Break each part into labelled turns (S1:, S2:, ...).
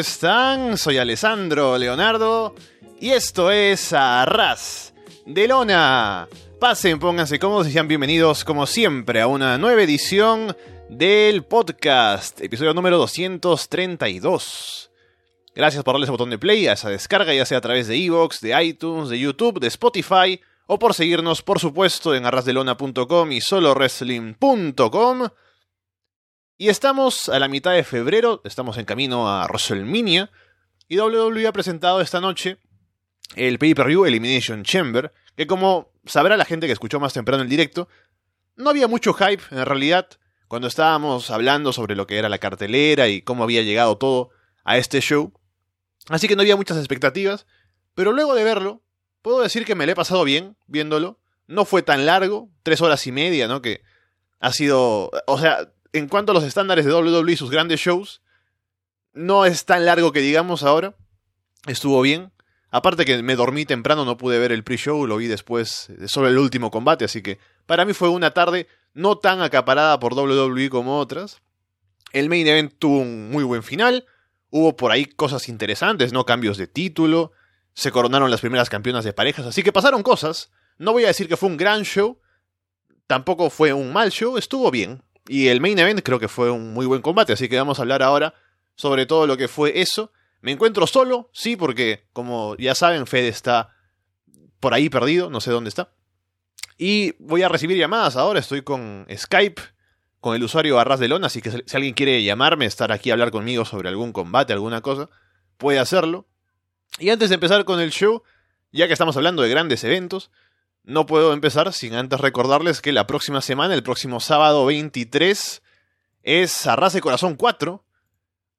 S1: hola, ¿cómo están? Soy Alessandro Leonardo y esto es Arras de Lona. Pasen, pónganse cómodos y sean bienvenidos como siempre a una nueva edición del podcast, episodio número 232. Gracias por darle ese botón de play a esa descarga, ya sea a través de Evox, de iTunes, de YouTube, de Spotify o por seguirnos, por supuesto, en arrasdelona.com y solowrestling.com. Y estamos a la mitad de febrero, estamos en camino a WrestleMania, y WWE ha presentado esta noche el pay-per-view Elimination Chamber, que como sabrá la gente que escuchó más temprano el directo, no había mucho hype en realidad cuando estábamos hablando sobre lo que era la cartelera y cómo había llegado todo a este show. Así que no había muchas expectativas, pero luego de verlo, puedo decir que me lo he pasado bien viéndolo. No fue tan largo, tres horas y media, ¿no? Que ha sido, o sea, en cuanto a los estándares de WWE y sus grandes shows, no es tan largo que digamos ahora. Estuvo bien. Aparte que me dormí temprano, no pude ver el pre-show, lo vi después, solo el último combate, así que para mí fue una tarde no tan acaparada por WWE como otras. El main event tuvo un muy buen final, hubo por ahí cosas interesantes, no cambios de título, se coronaron las primeras campeonas de parejas, así que pasaron cosas. No voy a decir que fue un gran show, tampoco fue un mal show, estuvo bien, y el main event creo que fue un muy buen combate, así que vamos a hablar ahora sobre todo lo que fue eso. Me encuentro solo, sí, porque como ya saben, Fede está por ahí perdido, no sé dónde está. Y voy a recibir llamadas ahora, estoy con Skype, con el usuario Arras de Lona, así que si alguien quiere llamarme, estar aquí a hablar conmigo sobre algún combate, alguna cosa, puede hacerlo. Y antes de empezar con el show, ya que estamos hablando de grandes eventos, no puedo empezar sin antes recordarles que la próxima semana, el próximo sábado 23, es Arras de Corazón 4.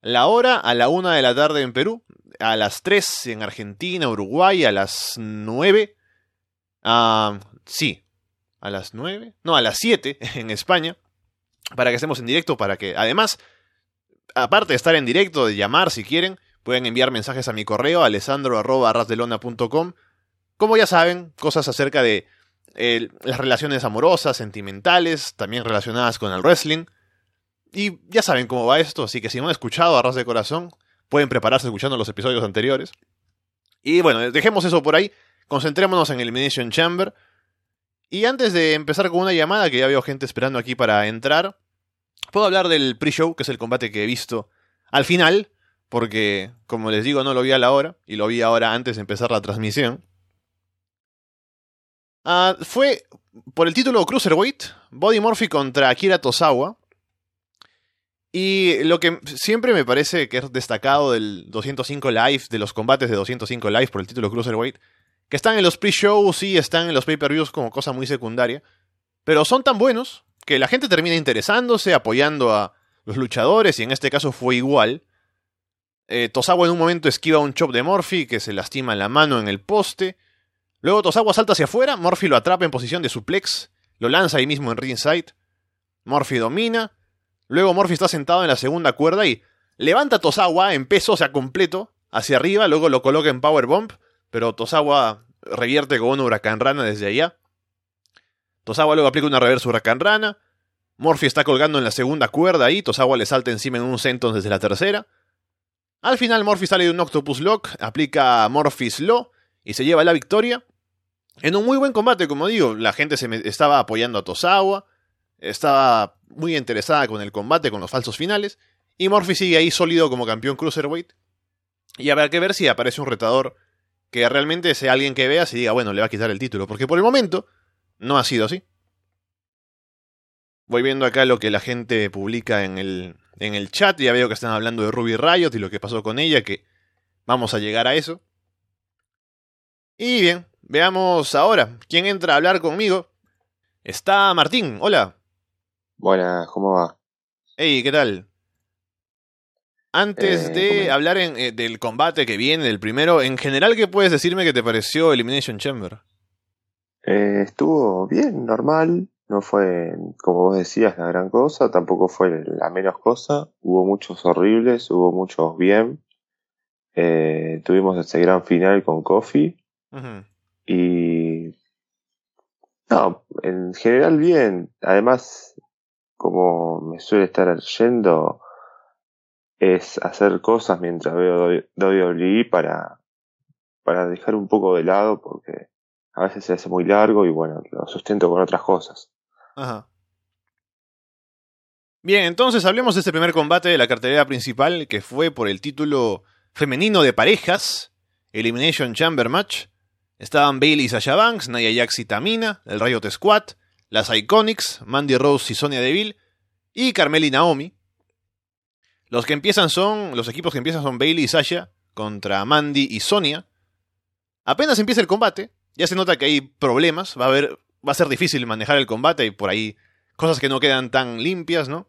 S1: La hora a la 1 de la tarde en Perú, a las 3 en Argentina, Uruguay, a las 9. Ah, sí, a las 9. No, a las 7 en España. Para que estemos en directo, para que además, aparte de estar en directo, de llamar si quieren, pueden enviar mensajes a mi correo alessandro.arrasdelona.com como ya saben, cosas acerca de las relaciones amorosas, sentimentales, también relacionadas con el wrestling. Y ya saben cómo va esto, así que si no han escuchado a ras de corazón, pueden prepararse escuchando los episodios anteriores. Y bueno, dejemos eso por ahí, concentrémonos en Elimination Chamber. Y antes de empezar con una llamada, que ya veo gente esperando aquí para entrar, puedo hablar del pre-show, que es el combate que he visto al final, porque, como les digo, no lo vi a la hora, y lo vi ahora antes de empezar la transmisión. Uh, fue por el título Cruiserweight, Body Murphy contra Akira Tosawa. Y lo que siempre me parece que es destacado del 205 Live, de los combates de 205 Live por el título Cruiserweight, que están en los pre-shows y están en los pay-per-views como cosa muy secundaria, pero son tan buenos que la gente termina interesándose, apoyando a los luchadores, y en este caso fue igual. Eh, Tosawa en un momento esquiva un chop de Murphy que se lastima la mano en el poste. Luego Tosawa salta hacia afuera, Murphy lo atrapa en posición de suplex, lo lanza ahí mismo en ringside. Murphy domina. Luego Murphy está sentado en la segunda cuerda y levanta a Tosawa en peso, o sea, completo, hacia arriba, luego lo coloca en powerbomb, pero Tosawa revierte con una huracán rana desde allá. Tosawa luego aplica una reversa huracán rana. Murphy está colgando en la segunda cuerda ahí, Tosawa le salta encima en un senton desde la tercera. Al final Murphy sale de un Octopus Lock, aplica Murphy's Law y se lleva la victoria. En un muy buen combate, como digo, la gente se estaba apoyando a Tosawa, estaba muy interesada con el combate, con los falsos finales, y Murphy sigue ahí sólido como campeón cruiserweight. Y habrá que ver si aparece un retador que realmente sea alguien que vea y diga, bueno, le va a quitar el título, porque por el momento no ha sido así. Voy viendo acá lo que la gente publica en el, en el chat, ya veo que están hablando de Ruby Riot y lo que pasó con ella, que vamos a llegar a eso. Y bien, Veamos ahora quién entra a hablar conmigo. Está Martín, hola.
S2: Buenas, ¿cómo va?
S1: Hey, ¿qué tal? Antes eh, de hablar eh, del combate que viene, del primero, en general, ¿qué puedes decirme que te pareció Elimination Chamber?
S2: Eh, estuvo bien, normal. No fue, como vos decías, la gran cosa. Tampoco fue la menos cosa. Hubo muchos horribles, hubo muchos bien. tuvimos ese gran final con Kofi. Y no, en general bien. Además, como me suele estar yendo, es hacer cosas mientras veo WWE para, para dejar un poco de lado porque a veces se hace muy largo y bueno, lo sustento con otras cosas. Ajá.
S1: Bien, entonces hablemos de este primer combate de la cartelera principal que fue por el título femenino de parejas, Elimination Chamber Match. Estaban Bailey y Sasha Banks, Nia Jax y Tamina, el Riot Squad, las Iconics, Mandy Rose y Sonia Deville, y Carmel y Naomi. Los que empiezan son, los equipos que empiezan son Bailey y Sasha contra Mandy y Sonia. Apenas empieza el combate, ya se nota que hay problemas, va a va a ser difícil manejar el combate y por ahí cosas que no quedan tan limpias, ¿no?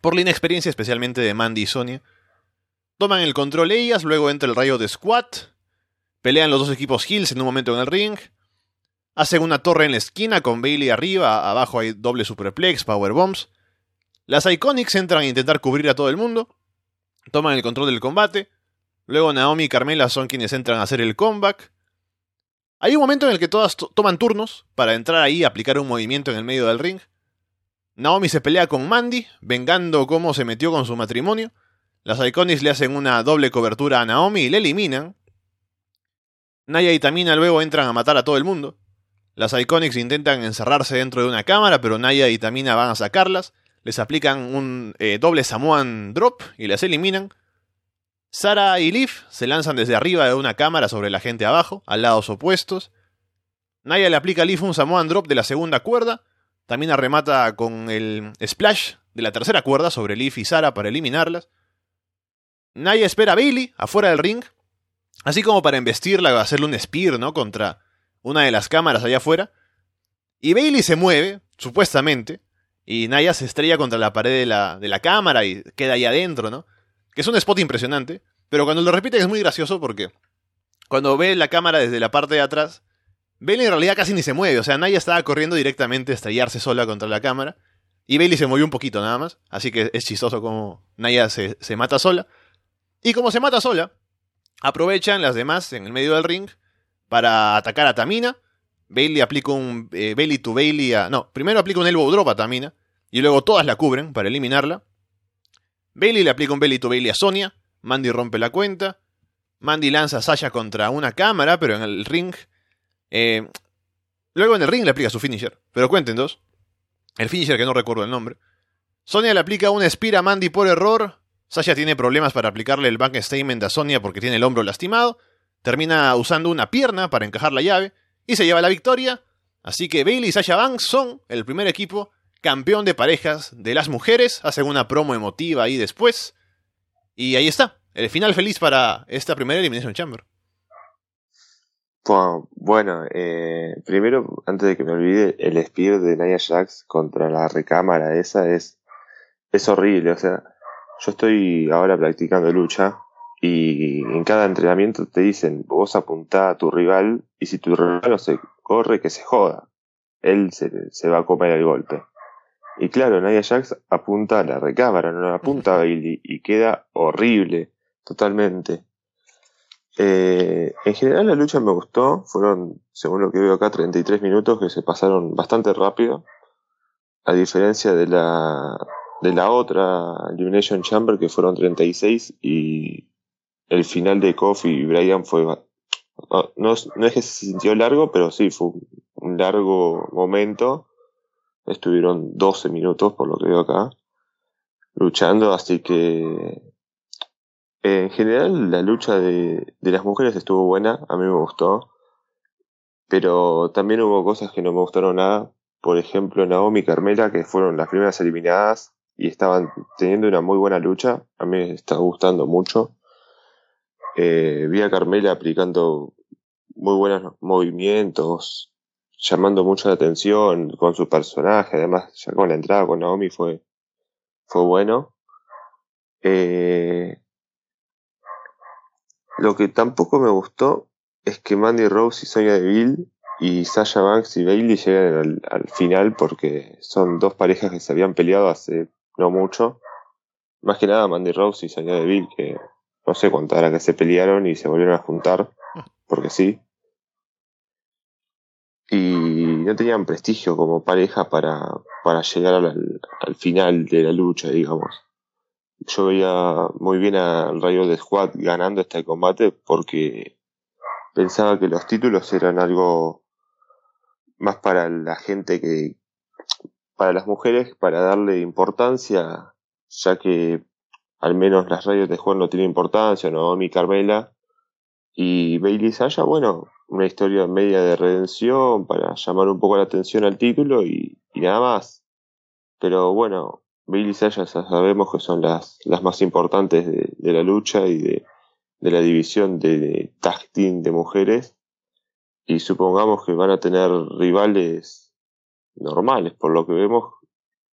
S1: Por la inexperiencia especialmente de Mandy y Sonia. Toman el control ellas, luego entra el rayo de Squad, pelean los dos equipos Hills en un momento en el ring, hacen una torre en la esquina con Bailey arriba, abajo hay doble superplex, power bombs. Las Iconics entran a intentar cubrir a todo el mundo, toman el control del combate, luego Naomi y Carmela son quienes entran a hacer el comeback. Hay un momento en el que todas toman turnos para entrar ahí y aplicar un movimiento en el medio del ring. Naomi se pelea con Mandy, vengando cómo se metió con su matrimonio. Las Iconics le hacen una doble cobertura a Naomi y le eliminan. Naya y Tamina luego entran a matar a todo el mundo. Las Iconics intentan encerrarse dentro de una cámara, pero Naya y Tamina van a sacarlas. Les aplican un eh, doble Samoan Drop y las eliminan. Sara y Liv se lanzan desde arriba de una cámara sobre la gente abajo, al lados opuestos. Naya le aplica a Liv un Samoan Drop de la segunda cuerda. Tamina remata con el Splash de la tercera cuerda sobre Liv y Sara para eliminarlas. Naya espera a Bailey afuera del ring, así como para embestirla hacerle un spear, ¿no? Contra una de las cámaras allá afuera. Y Bailey se mueve, supuestamente, y Naya se estrella contra la pared de la, de la cámara y queda ahí adentro, ¿no? Que es un spot impresionante, pero cuando lo repite es muy gracioso porque cuando ve la cámara desde la parte de atrás, Bailey en realidad casi ni se mueve, o sea, Naya estaba corriendo directamente a estrellarse sola contra la cámara, y Bailey se movió un poquito nada más, así que es chistoso como Naya se, se mata sola. Y como se mata sola, aprovechan las demás en el medio del ring para atacar a Tamina. Bailey aplica un eh, Bailey to Bailey a... No, primero aplica un elbow drop a Tamina y luego todas la cubren para eliminarla. Bailey le aplica un Bailey to Bailey a Sonia. Mandy rompe la cuenta. Mandy lanza a Sasha contra una cámara, pero en el ring... Eh, luego en el ring le aplica su finisher. Pero cuenten dos. El finisher que no recuerdo el nombre. Sonia le aplica una Spear a Mandy por error. Sasha tiene problemas para aplicarle el bank statement a Sonia porque tiene el hombro lastimado. Termina usando una pierna para encajar la llave y se lleva la victoria. Así que Bailey y Sasha Banks son el primer equipo campeón de parejas de las mujeres. Hacen una promo emotiva ahí después. Y ahí está, el final feliz para esta primera Elimination Chamber.
S2: Bueno, eh, primero, antes de que me olvide, el spear de Nia Jax contra la recámara esa es, es horrible. O sea, yo estoy ahora practicando lucha y en cada entrenamiento te dicen, vos apuntá a tu rival y si tu rival no se corre, que se joda. Él se, se va a comer el golpe. Y claro, Nadia Jax apunta a la recámara, no apunta a Bailey y queda horrible, totalmente. Eh, en general la lucha me gustó, fueron, según lo que veo acá, 33 minutos que se pasaron bastante rápido, a diferencia de la, de la otra Elimination Chamber que fueron 36 y el final de Kofi y Brian fue no, no, es que se sintió largo pero sí fue un largo momento. Estuvieron 12 minutos por lo que veo acá luchando así que en general la lucha de, de las mujeres estuvo buena a mí me gustó. Pero también hubo cosas que no me gustaron nada. Por ejemplo Naomi y Carmela que fueron las primeras eliminadas y estaban teniendo una muy buena lucha. A mí me está gustando mucho. Eh, vi a Carmela aplicando muy buenos movimientos, llamando mucho la atención con su personaje. Además, ya con la entrada con Naomi fue, fue bueno. Eh, lo que tampoco me gustó es que Mandy Rose y Sonia Deville y Sasha Banks y Bailey llegan al, al, final porque son dos parejas que se habían peleado hace no mucho. Más que nada Mandy Rose y Sonia Deville, que no sé cuánto era que se pelearon y se volvieron a juntar, porque sí. Y no tenían prestigio como pareja para, para llegar al, al final de la lucha, digamos. yo veía muy bien al Rayo de Squad ganando este combate porque pensaba que los títulos eran algo más para la gente que, para las mujeres, para darle importancia, ya que al menos las radios de Juan no tienen importancia, no mi Carmela, y Bailey Sasha, bueno, una historia media de redención para llamar un poco la atención al título y, nada más. Pero bueno, Bailey y sabemos que son las, las más importantes de, la lucha y de, de la división de, de tag team de mujeres y supongamos que van a tener rivales normales, por lo que vemos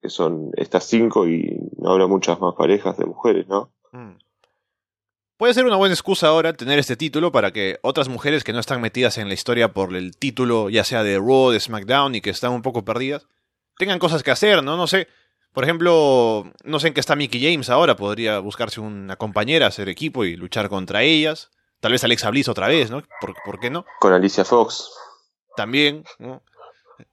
S2: que son estas cinco y no habrá muchas más parejas de mujeres, ¿no? Mm.
S1: Puede ser una buena excusa ahora tener este título para que otras mujeres que no están metidas en la historia por el título, ya sea de Raw, de SmackDown y que están un poco perdidas, tengan cosas que hacer, ¿no? No sé. Por ejemplo, no sé en qué está Mickey James ahora, podría buscarse una compañera, hacer equipo y luchar contra ellas. Tal vez Alexa Bliss otra vez, ¿no? ¿Por, qué no?
S2: Con Alicia Fox.
S1: También, ¿no?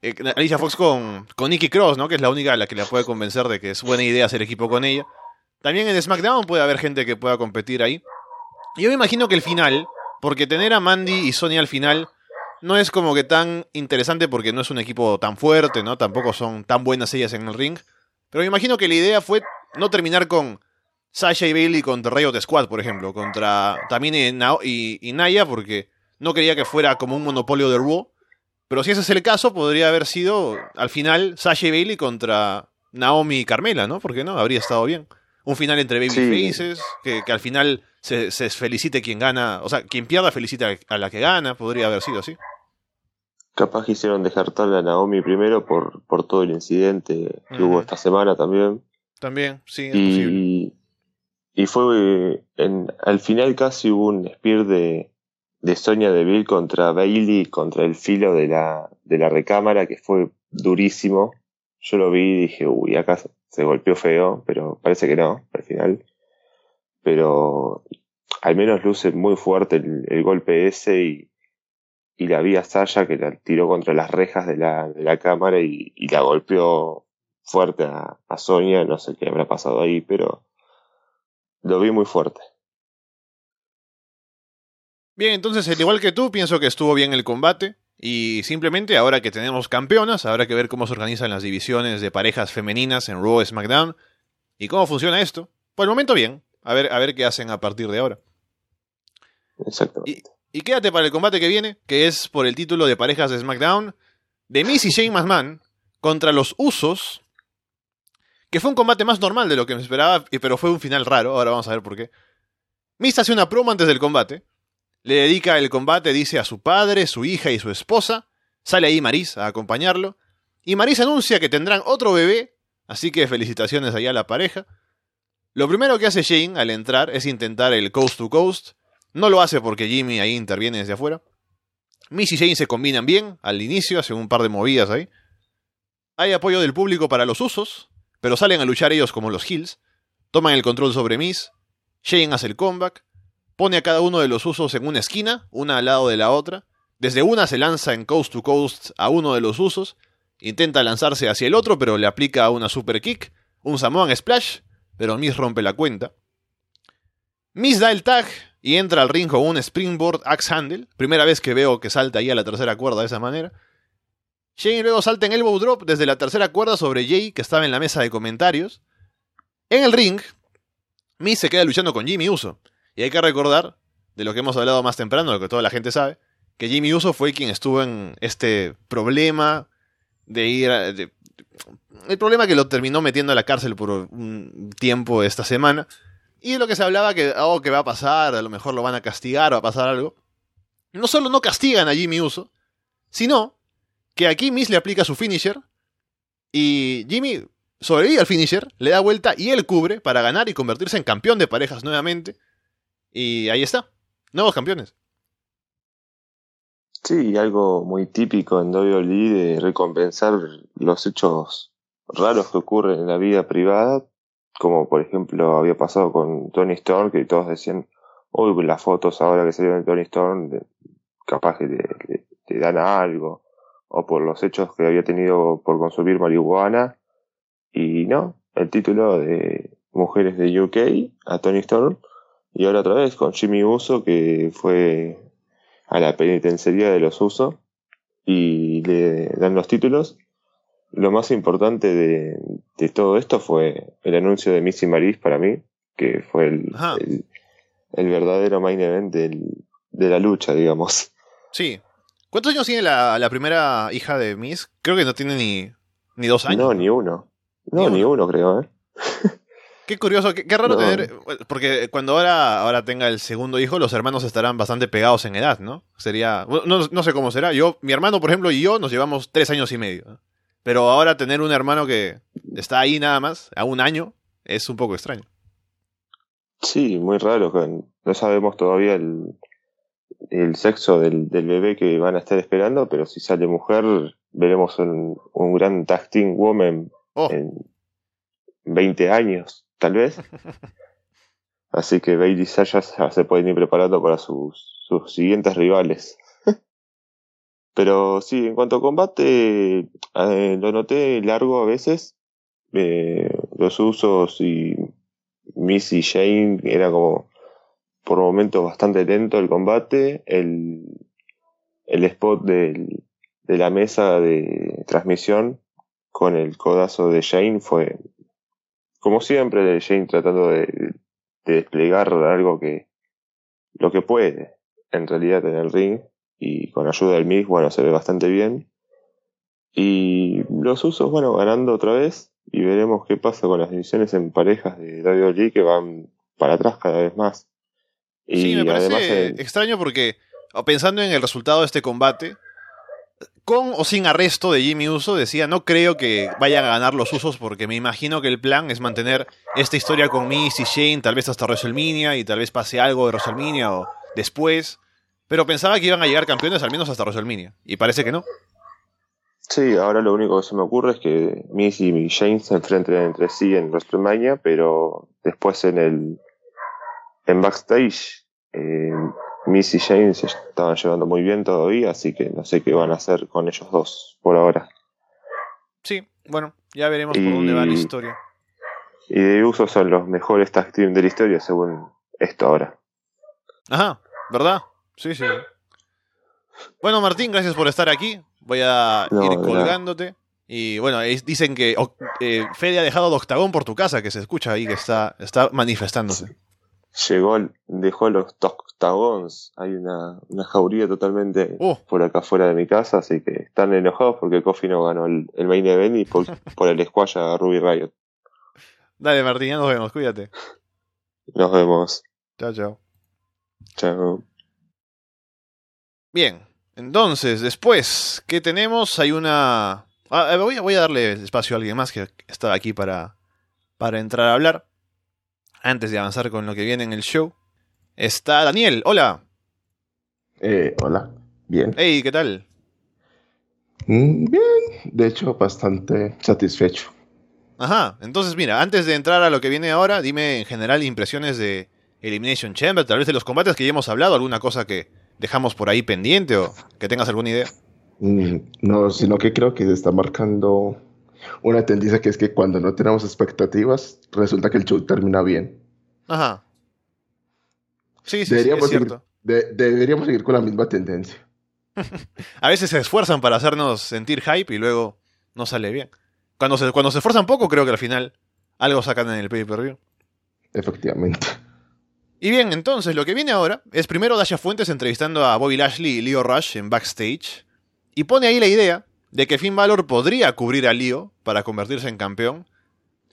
S1: Eh, Alicia Fox con, con Nikki Cross, ¿no? Que es la única a la que la puede convencer de que es buena idea hacer equipo con ella. También en SmackDown puede haber gente que pueda competir ahí. Yo me imagino que el final, porque tener a Mandy y Sonya al final no es como que tan interesante porque no es un equipo tan fuerte, ¿no? Tampoco son tan buenas ellas en el ring. Pero me imagino que la idea fue no terminar con Sasha y Bailey contra Riot Squad, por ejemplo, contra también y, y, Naya, porque no quería que fuera como un monopolio de Raw. Pero si ese es el caso, podría haber sido al final Sasha y Bailey contra Naomi y Carmela, ¿no? Porque no, habría estado bien. Un final entre baby faces, que, que, al final se, se, felicite quien gana, o sea, quien pierda felicita a la que gana, podría haber sido así.
S2: Capaz quisieron dejar tal a Naomi primero por, por todo el incidente que hubo esta semana también.
S1: También, sí,
S2: es y, y fue en, al final casi hubo un spear de, de Sonia Deville contra Bailey, contra el filo de la, de la recámara, que fue durísimo. Yo lo vi y dije, uy, acá se golpeó feo, pero parece que no, al final. Pero al menos luce muy fuerte el, golpe ese y, y la vi a Sasha que la tiró contra las rejas de la, de la cámara y, y la golpeó fuerte a, a Sonia, no sé qué habrá pasado ahí, pero lo vi muy fuerte.
S1: Bien, entonces, al igual que tú, pienso que estuvo bien el combate. Y simplemente ahora que tenemos campeonas, habrá que ver cómo se organizan las divisiones de parejas femeninas en Raw SmackDown. Y cómo funciona esto. Por el momento bien. A ver, a ver qué hacen a partir de ahora.
S2: Exactamente.
S1: Y, quédate para el combate que viene, que es por el título de parejas de SmackDown. De Miss y Shane McMahon contra los Usos que fue un combate más normal de lo que me esperaba, pero fue un final raro. Ahora vamos a ver por qué. Miz hace una promo antes del combate. Le dedica el combate, dice a su padre, su hija y su esposa. Sale ahí Maris a acompañarlo. Y Maris anuncia que tendrán otro bebé. Así que felicitaciones allá a la pareja. Lo primero que hace Shane al entrar es intentar el coast to coast. No lo hace porque Jimmy ahí interviene desde afuera. Miss y Shane se combinan bien al inicio, hacen un par de movidas ahí. Hay apoyo del público para los usos, pero salen a luchar ellos como los Hills, toman el control sobre Miss, Shane hace el comeback, pone a cada uno de los usos en una esquina, una al lado de la otra, desde una se lanza en coast to coast a uno de los usos, intenta lanzarse hacia el otro pero le aplica una super kick, un Samoan Splash, pero Miss rompe la cuenta. Miss da el tag y entra al ring con un Springboard Axe Handle, primera vez que veo que salta ahí a la tercera cuerda de esa manera. Shane luego salta en elbow drop desde la tercera cuerda sobre Jay, que estaba en la mesa de comentarios. En el ring, Miz se queda luchando con Jimmy Uso. Y hay que recordar, de lo que hemos hablado más temprano, lo que toda la gente sabe, que Jimmy Uso fue quien estuvo en este problema de ir a, el problema que lo terminó metiendo a la cárcel por un tiempo esta semana. Y lo que se hablaba que oh, que va a pasar, a lo mejor lo van a castigar, va a pasar algo. No solo no castigan a Jimmy Uso, sino que aquí Miss le aplica su finisher y Jimmy sobrevive al finisher, le da vuelta y él cubre para ganar y convertirse en campeón de parejas nuevamente. Y ahí está, nuevos campeones.
S2: Sí, algo muy típico en WWE de recompensar los hechos raros que ocurren en la vida privada, como por ejemplo había pasado con Tony Storm, que todos decían, uy, las fotos ahora que salieron de Tony Storm, capaz que te dan algo o por los hechos que había tenido por consumir marihuana. Y no, el título de mujeres de UK, a Tony Storm, y ahora otra vez con Jimmy Uso, que fue a la penitenciaría de los Uso, y le dan los títulos. Lo más importante de, de todo esto fue el anuncio de Missy Maris para mí, que fue el, el, el verdadero main event del, de la lucha, digamos.
S1: Sí. ¿Cuántos años tiene la, la primera hija de Miss? Creo que no tiene ni, ni dos años.
S2: No, ni uno. No,
S1: Ni
S2: ni
S1: uno.
S2: uno, creo, ¿eh?
S1: Qué curioso, qué, qué raro
S2: No.
S1: tener. Porque cuando ahora, ahora tenga el segundo hijo, los hermanos estarán bastante pegados en edad, ¿no? Sería. No, no sé cómo será. Yo, mi hermano, por ejemplo, y yo nos llevamos tres años y medio. Pero ahora tener un hermano que está ahí nada más, a un año, es un poco extraño.
S2: Sí, muy raro. No sabemos todavía el, el sexo del, del bebé que van a estar esperando, pero si sale mujer, veremos un, un gran team woman
S1: Oh,
S2: en 20 años, tal vez. Así que Bailey y Sasha ya se pueden ir preparando para sus, sus siguientes rivales. Pero sí, en cuanto a combate, eh, lo noté largo a veces. Eh, los usos y Missy Shane era como por momentos bastante lento el combate. El, el spot del- de la mesa de transmisión con el codazo de Shane fue, como siempre, de Shane tratando de, de desplegar algo que, lo que puede, en realidad, en el ring, y con ayuda del Miz, bueno, se ve bastante bien. Y los usos, bueno, ganando otra vez, y veremos qué pasa con las divisiones en parejas de WWE que van para atrás cada vez más. Y
S1: sí, me parece
S2: además
S1: extraño porque, pensando en el resultado de este combate, con o sin arresto de Jimmy Uso, decía, no creo que vayan a ganar los usos porque me imagino que el plan es mantener esta historia con Miss y Shane, tal vez hasta WrestleMania y tal vez pase algo de WrestleMania o después. Pero pensaba que iban a llegar campeones al menos hasta WrestleMania. Y parece que no.
S2: Sí, ahora lo único que se me ocurre es que Miss y Shane se enfrenten entre sí en WrestleMania, pero después en el en backstage eh, Miss y Shane se estaban llevando muy bien todavía, así que no sé qué van a hacer con ellos dos por ahora.
S1: Sí, bueno, ya veremos por dónde va la
S2: Y-
S1: historia.
S2: Y de uso son los mejores tag team de la historia según esto ahora.
S1: Ajá, ¿verdad? Sí, sí. Bueno, Martín, gracias por estar aquí. Voy a
S2: No,
S1: ir colgándote. Y bueno, dicen que eh, Fede ha dejado Octagón por tu casa, que se escucha ahí que está, está manifestándose.
S2: Llegó, el- dejó los octagons, hay una, una jauría totalmente
S1: Uh,
S2: por acá fuera de mi casa, así que están enojados porque Kofi no ganó el, el main event y por, por el squash a Ruby Riot.
S1: dale, Martín, ya nos vemos, cuídate.
S2: Nos vemos.
S1: Chao, chao.
S2: Chao.
S1: Bien, entonces, después, ¿qué tenemos? Hay una... Ah, eh, voy, a, voy a darle espacio a alguien más que está aquí para, para entrar a hablar. Antes de avanzar con lo que viene en el show. Está Daniel, hola.
S3: Eh, hola, bien.
S1: Hey, ¿qué tal?
S3: Mm, Bien, de hecho, bastante satisfecho.
S1: Ajá, entonces mira, antes de entrar a lo que viene ahora, dime en general impresiones de Elimination Chamber, tal vez de los combates que ya hemos hablado, alguna cosa que dejamos por ahí pendiente o que tengas alguna idea.
S3: Mm, No, sino que creo que se está marcando una tendencia que es que cuando no tenemos expectativas, resulta que el show termina bien.
S1: Ajá. Sí, sí, sí,
S3: Deberíamos,
S1: es
S3: seguir,
S1: cierto.
S3: de- deberíamos seguir con la misma tendencia.
S1: A veces se esfuerzan para hacernos sentir hype y luego no sale bien. Cuando se, cuando se esfuerzan poco, creo que al final algo sacan en el pay-per-view.
S3: Efectivamente.
S1: Y bien, entonces lo que viene ahora es primero Dasha Fuentes entrevistando a Bobby Lashley y Leo Rush en backstage. Y pone ahí la idea de que Finn Balor podría cubrir a Leo para convertirse en campeón.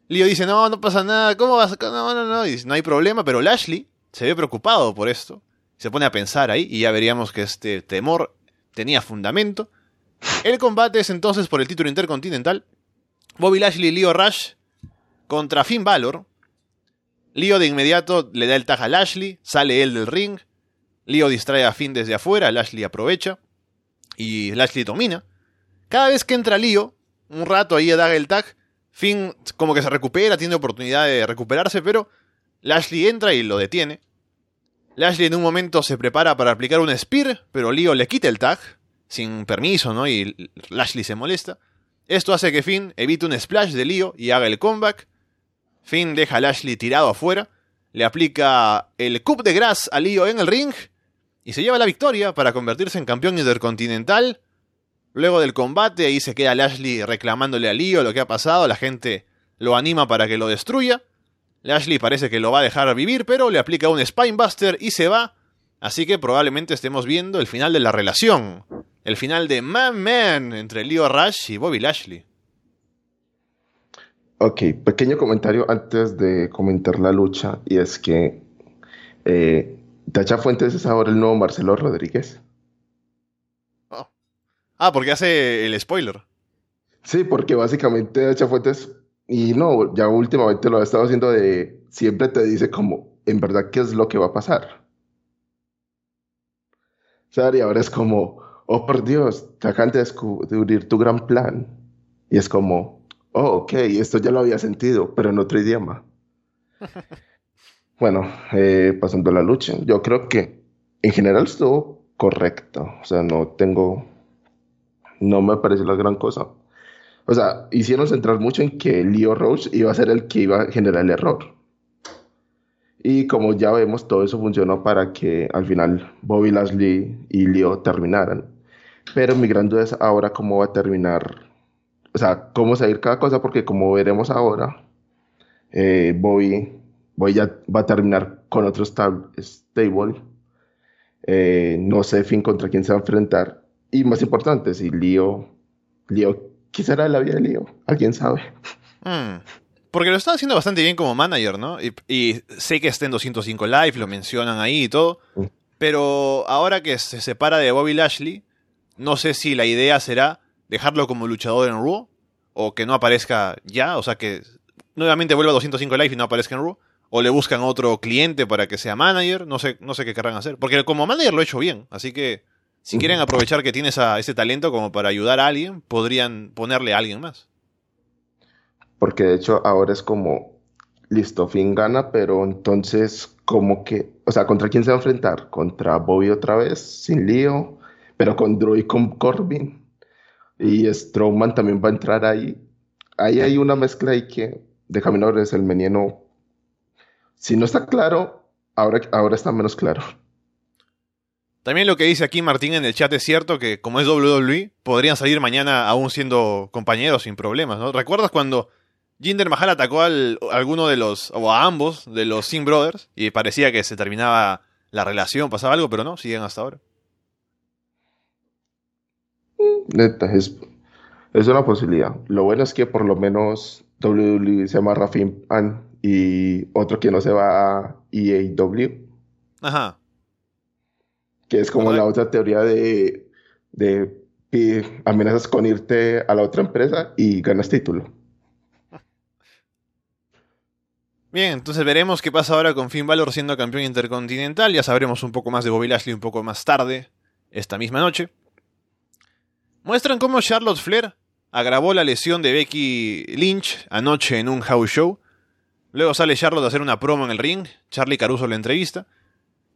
S1: Leo dice, no, no pasa nada, ¿cómo vas? a- No, no, no, y dice, no hay problema, pero Lashley se ve preocupado por esto. Se pone a pensar ahí y ya veríamos que este temor tenía fundamento. El combate es entonces por el título intercontinental. Bobby Lashley y Leo Rush contra Finn Balor. Leo de inmediato le da el tag a Lashley, sale él del ring. Leo distrae a Finn desde afuera, Lashley aprovecha y Lashley domina. Cada vez que entra Leo, un rato ahí da el tag, Finn como que se recupera, tiene oportunidad de recuperarse, pero Lashley entra y lo detiene. Lashley en un momento se prepara para aplicar un spear, pero Leo le quita el tag, sin permiso, ¿no? Y Lashley se molesta. Esto hace que Finn evite un splash de Leo y haga el comeback. Finn deja a Lashley tirado afuera, le aplica el Cup de Gras a Lío en el ring y se lleva la victoria para convertirse en campeón intercontinental. Luego del combate, ahí se queda Lashley reclamándole a Lío lo que ha pasado, la gente lo anima para que lo destruya. Lashley parece que lo va a dejar vivir, pero le aplica un Spinebuster y se va. Así que probablemente estemos viendo el final de la relación. El final de Man Man entre Leo Rush y Bobby Lashley.
S3: Ok, pequeño comentario antes de comentar la lucha, y es que eh, Tacha Fuentes es ahora el nuevo Marcelo Rodríguez.
S1: Oh. Ah, porque hace el spoiler.
S3: Sí, porque básicamente Tacha Fuentes, y no, ya últimamente lo ha estado haciendo de, siempre te dice como, en verdad, ¿qué es lo que va a pasar? O sea, y ahora es como, oh por Dios, te acaban de descubrir tu gran plan. Y es como, oh, ok, esto ya lo había sentido, pero en otro idioma. bueno, eh, pasando a la lucha, yo creo que en general estuvo correcto. O sea, no tengo, no me parece la gran cosa. O sea, hicieron centrar mucho en que Leo Roach iba a ser el que iba a generar el error. Y como ya vemos, todo eso funcionó para que al final Bobby Lashley y Leo terminaran. Pero mi gran duda es ahora cómo va a terminar o sea, cómo salir cada cosa, porque como veremos ahora, eh, voy, voy ya va a terminar con otro stable. Eh, no sé fin contra quién se va a enfrentar. Y más importante, si Lío, Lío, ¿qué será la vida de Lío? ¿Alguien sabe?
S1: Hmm. Porque lo está haciendo bastante bien como manager, ¿no? Y, sé que está en 205 Live, lo mencionan ahí y todo. Mm. Pero ahora que se separa de Bobby Lashley, no sé si la idea será dejarlo como luchador en Raw o que no aparezca ya, o sea que nuevamente vuelva a 205 Live y no aparezca en Raw o le buscan otro cliente para que sea manager, no sé, no sé qué querrán hacer, porque como manager lo he hecho bien, así que si quieren aprovechar que tiene ese talento como para ayudar a alguien, podrían ponerle a alguien más.
S3: Porque de hecho ahora es como, listo, Finn gana, pero entonces como que, o sea, ¿contra quién se va a enfrentar? ¿Contra Bobby otra vez? Sin lío, pero con Drew y con Corbin. Y Strowman también va a entrar ahí. Ahí hay una mezcla ahí que de Camino es el Menieno. Si no está claro, ahora, ahora está menos claro.
S1: También lo que dice aquí Martín en el chat es cierto que como es WWE, podrían salir mañana aún siendo compañeros sin problemas, ¿no? ¿Recuerdas cuando Jinder Mahal atacó a alguno de los, o a ambos de los Sin Brothers y parecía que se terminaba la relación, pasaba algo, pero no, siguen hasta ahora.
S3: Neta, es, es una posibilidad. Lo bueno es que por lo menos WWE se llama Rafin Pan y otro que no se va a EAW.
S1: Ajá.
S3: Que es como la otra teoría de, de, amenazas con irte a la otra empresa y ganas título.
S1: Bien, entonces veremos qué pasa ahora con Finn Balor siendo campeón intercontinental. Ya sabremos un poco más de Bobby Lashley un poco más tarde, esta misma noche. Muestran cómo Charlotte Flair agravó la lesión de Becky Lynch anoche en un house show. Luego sale Charlotte a hacer una promo en el ring. Charlie Caruso la entrevista.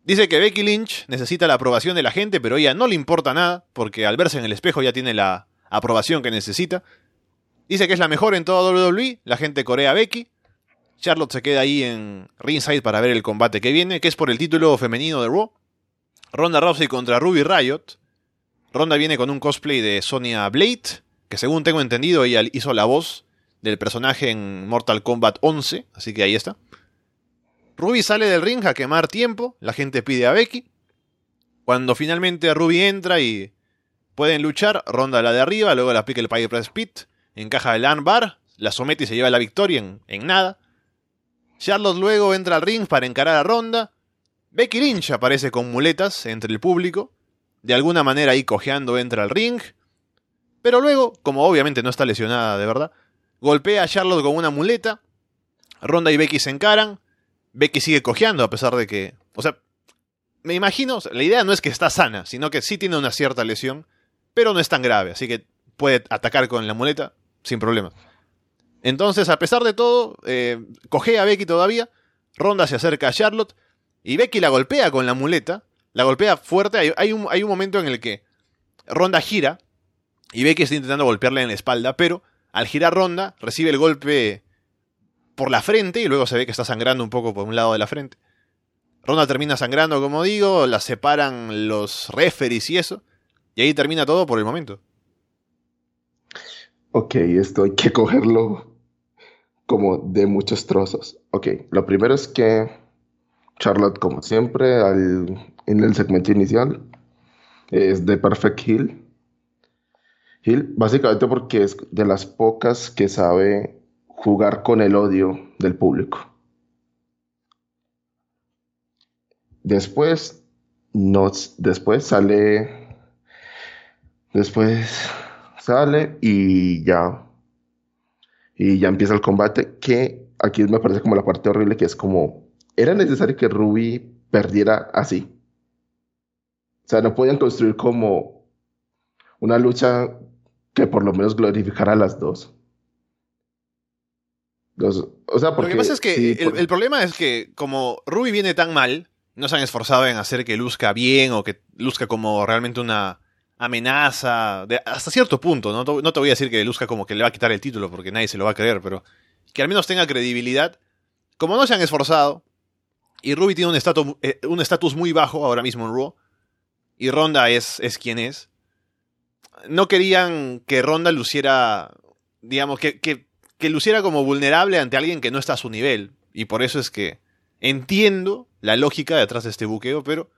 S1: Dice que Becky Lynch necesita la aprobación de la gente, pero ella no le importa nada, porque al verse en el espejo ya tiene la aprobación que necesita. Dice que es la mejor en todo WWE, la gente corea Becky. Charlotte se queda ahí en ringside para ver el combate que viene, que es por el título femenino de Raw. Ronda Rousey contra Ruby Riot. Ronda viene con un cosplay de Sonia Blade, que según tengo entendido ella hizo la voz del personaje en Mortal Kombat 11, así que ahí está. Ruby sale del ring a quemar tiempo, la gente pide a Becky. Cuando finalmente Ruby entra y pueden luchar, ronda la de arriba, luego la aplica el Piper Pit, encaja el armbar, la somete y se lleva la victoria en, en nada. Charlotte luego entra al ring para encarar a Ronda. Becky Lynch aparece con muletas entre el público de alguna manera ahí cojeando entra al ring. Pero luego, como obviamente no está lesionada de verdad, golpea a Charlotte con una muleta. Ronda y Becky se encaran. Becky sigue cojeando a pesar de que... O sea, me imagino, la idea no es que está sana, sino que sí tiene una cierta lesión, pero no es tan grave, así que puede atacar con la muleta sin problema. Entonces, a pesar de todo, eh, cojea a Becky todavía. Ronda se acerca a Charlotte y Becky la golpea con la muleta la golpea fuerte. Hay, un, hay un momento en el que Ronda gira y que está intentando golpearle en la espalda, pero al girar Ronda recibe el golpe por la frente y luego se ve que está sangrando un poco por un lado de la frente. Ronda termina sangrando, como digo, la separan los referees y eso. Y ahí termina todo por el momento.
S3: Ok, esto hay que cogerlo como de muchos trozos. Ok, lo primero es que Charlotte, como siempre, en el segmento inicial, es de Perfect Hill. Hill, básicamente porque es de las pocas que sabe jugar con el odio del público. Después, no, después sale. Después sale y ya. Y ya empieza el combate. Que aquí me parece como la parte horrible, que es como. Era necesario que Ruby perdiera así. O sea, no podían construir como una lucha que por lo menos glorificara a las dos. O sea, porque,
S1: lo que pasa es que el, problema es que como Ruby viene tan mal, no se han esforzado en hacer que luzca bien o que luzca como realmente una amenaza, hasta cierto punto, ¿no? no te voy a decir que luzca como que le va a quitar el título porque nadie se lo va a creer, pero que al menos tenga credibilidad. Como no se han esforzado, y Ruby tiene un estatus eh, un muy bajo ahora mismo en Raw, y Ronda es, es quien es, no querían que Ronda luciera, digamos, que, que, que luciera como vulnerable ante alguien que no está a su nivel, y por eso es que Entiendo la lógica detrás de este buqueo, pero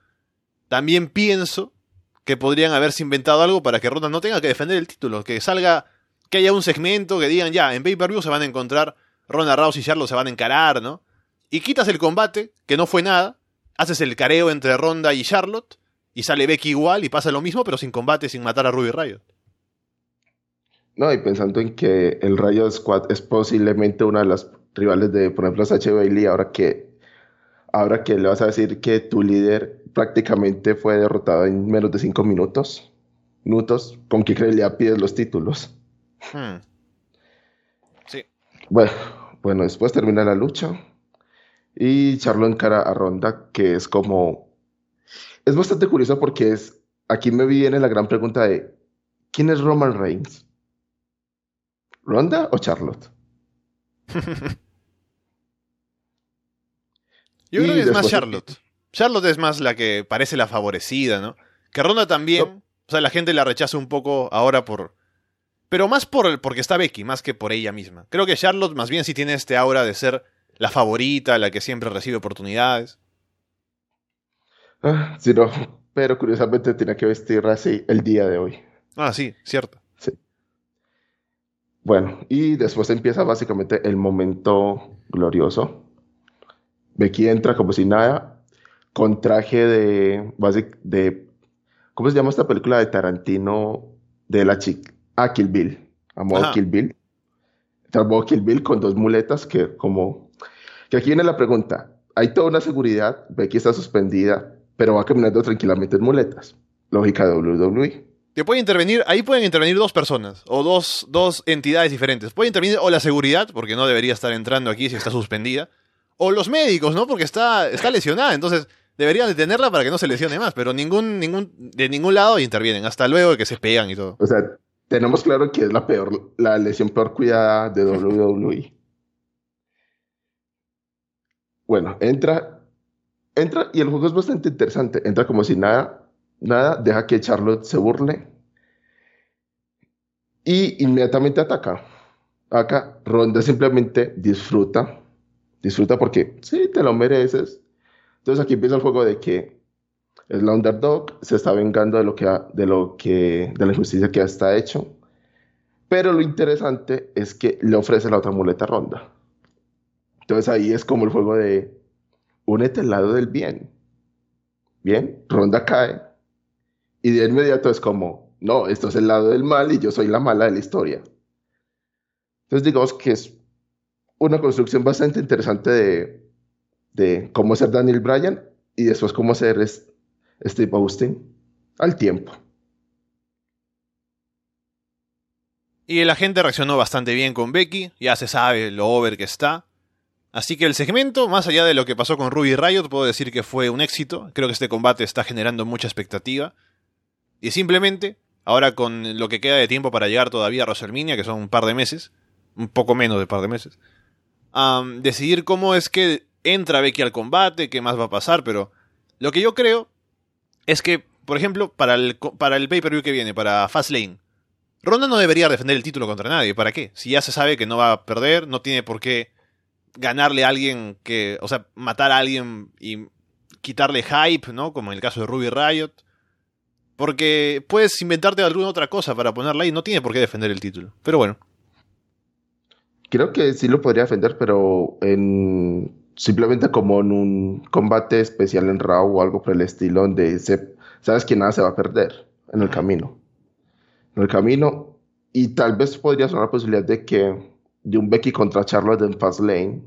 S1: también pienso que podrían haberse inventado algo para que Ronda no tenga que defender el título, que salga, que haya un segmento que digan ya, en pay-per-view se van a encontrar Ronda Rousey y Charlotte se van a encarar, ¿no? Y quitas el combate, que no fue nada, haces el careo entre Ronda y Charlotte, y sale Becky igual y pasa lo mismo, pero sin combate, sin matar a Ruby Riot.
S3: No, y pensando en que el Riot Squad es posiblemente una de las rivales de, por ejemplo, Sacha Bailey, ahora que Ahora que le vas a decir que tu líder prácticamente fue derrotado en menos de cinco minutos, minutos, ¿con qué credibilidad pides los títulos? Hmm.
S1: Sí.
S3: Bueno, bueno, después termina la lucha y Charlo encara a Ronda, que es como... Es bastante curioso porque es... Aquí me viene la gran pregunta de, ¿quién es Roman Reigns? ¿Ronda o Charlotte?
S1: Yo creo que es más Charlotte. Charlotte es más la que parece la favorecida, ¿no? Que Ronda también. O sea, la gente la rechaza un poco ahora por. Pero más por porque está Becky, más que por ella misma. Creo que Charlotte más bien sí tiene este aura de ser la favorita, la que siempre recibe oportunidades.
S3: Ah, sí, no. Pero curiosamente tiene que vestir así el día de hoy.
S1: Ah, sí, cierto.
S3: Bueno, y después empieza básicamente el momento glorioso Becky entra como si nada, con traje de, de ¿cómo se llama esta película de Tarantino de la chica? Ah, Kill Bill, a modo Kill Bill. Modo Kill Bill con dos muletas que como, que aquí viene la pregunta, hay toda una seguridad, Becky está suspendida, pero va caminando tranquilamente en muletas. Lógica de WWE.
S1: Que puede intervenir, ahí pueden intervenir dos personas o dos, dos entidades diferentes. Puede intervenir o la seguridad, porque no debería estar entrando aquí si está suspendida, o los médicos, ¿no? Porque está, está lesionada, entonces deberían detenerla para que no se lesione más, pero ningún, ningún, de ningún lado intervienen, hasta luego de que se pegan y todo.
S3: O sea, tenemos claro que es la peor, la lesión peor cuidada de WWE. bueno, entra, entra y el juego es bastante interesante. Entra como si nada, nada, deja que Charlotte se burle y inmediatamente ataca. Acá Ronda simplemente disfruta disfruta porque sí, te lo mereces. Entonces aquí empieza el juego de que el underdog se está vengando de lo que, de lo que, de la injusticia que está hecho. Pero lo interesante es que le ofrece la otra muleta ronda. Entonces ahí es como el juego de únete al lado del bien. Bien, ronda cae. Y de inmediato es como, no, esto es el lado del mal y yo soy la mala de la historia. Entonces digamos que es una construcción bastante interesante de, de cómo ser Daniel Bryan y después cómo ser Steve Austin al tiempo.
S1: Y la gente reaccionó bastante bien con Becky, ya se sabe lo over que está. Así que el segmento, más allá de lo que pasó con Ruby Riot, puedo decir que fue un éxito. Creo que este combate está generando mucha expectativa. Y simplemente, ahora con lo que queda de tiempo para llegar todavía a WrestleMania, que son un par de meses, un poco menos de un par de meses, am, decidir cómo es que entra Becky al combate, qué más va a pasar, pero lo que yo creo es que, por ejemplo, para el, para el pay-per-view que viene, para Fastlane, Ronda no debería defender el título contra nadie. ¿Para qué? Si ya se sabe que no va a perder, no tiene por qué ganarle a alguien que, o sea, matar a alguien y quitarle hype, ¿no? Como en el caso de Ruby Riot. Porque puedes inventarte alguna otra cosa para ponerla ahí, no tiene por qué defender el título. Pero bueno,
S3: Creo que sí lo podría defender, pero en simplemente como en un combate especial en Raw o algo por el estilo, donde se, sabes que nada se va a perder en el camino. En el camino. Y tal vez podría ser la posibilidad de que de un Becky contra Charlotte en Fastlane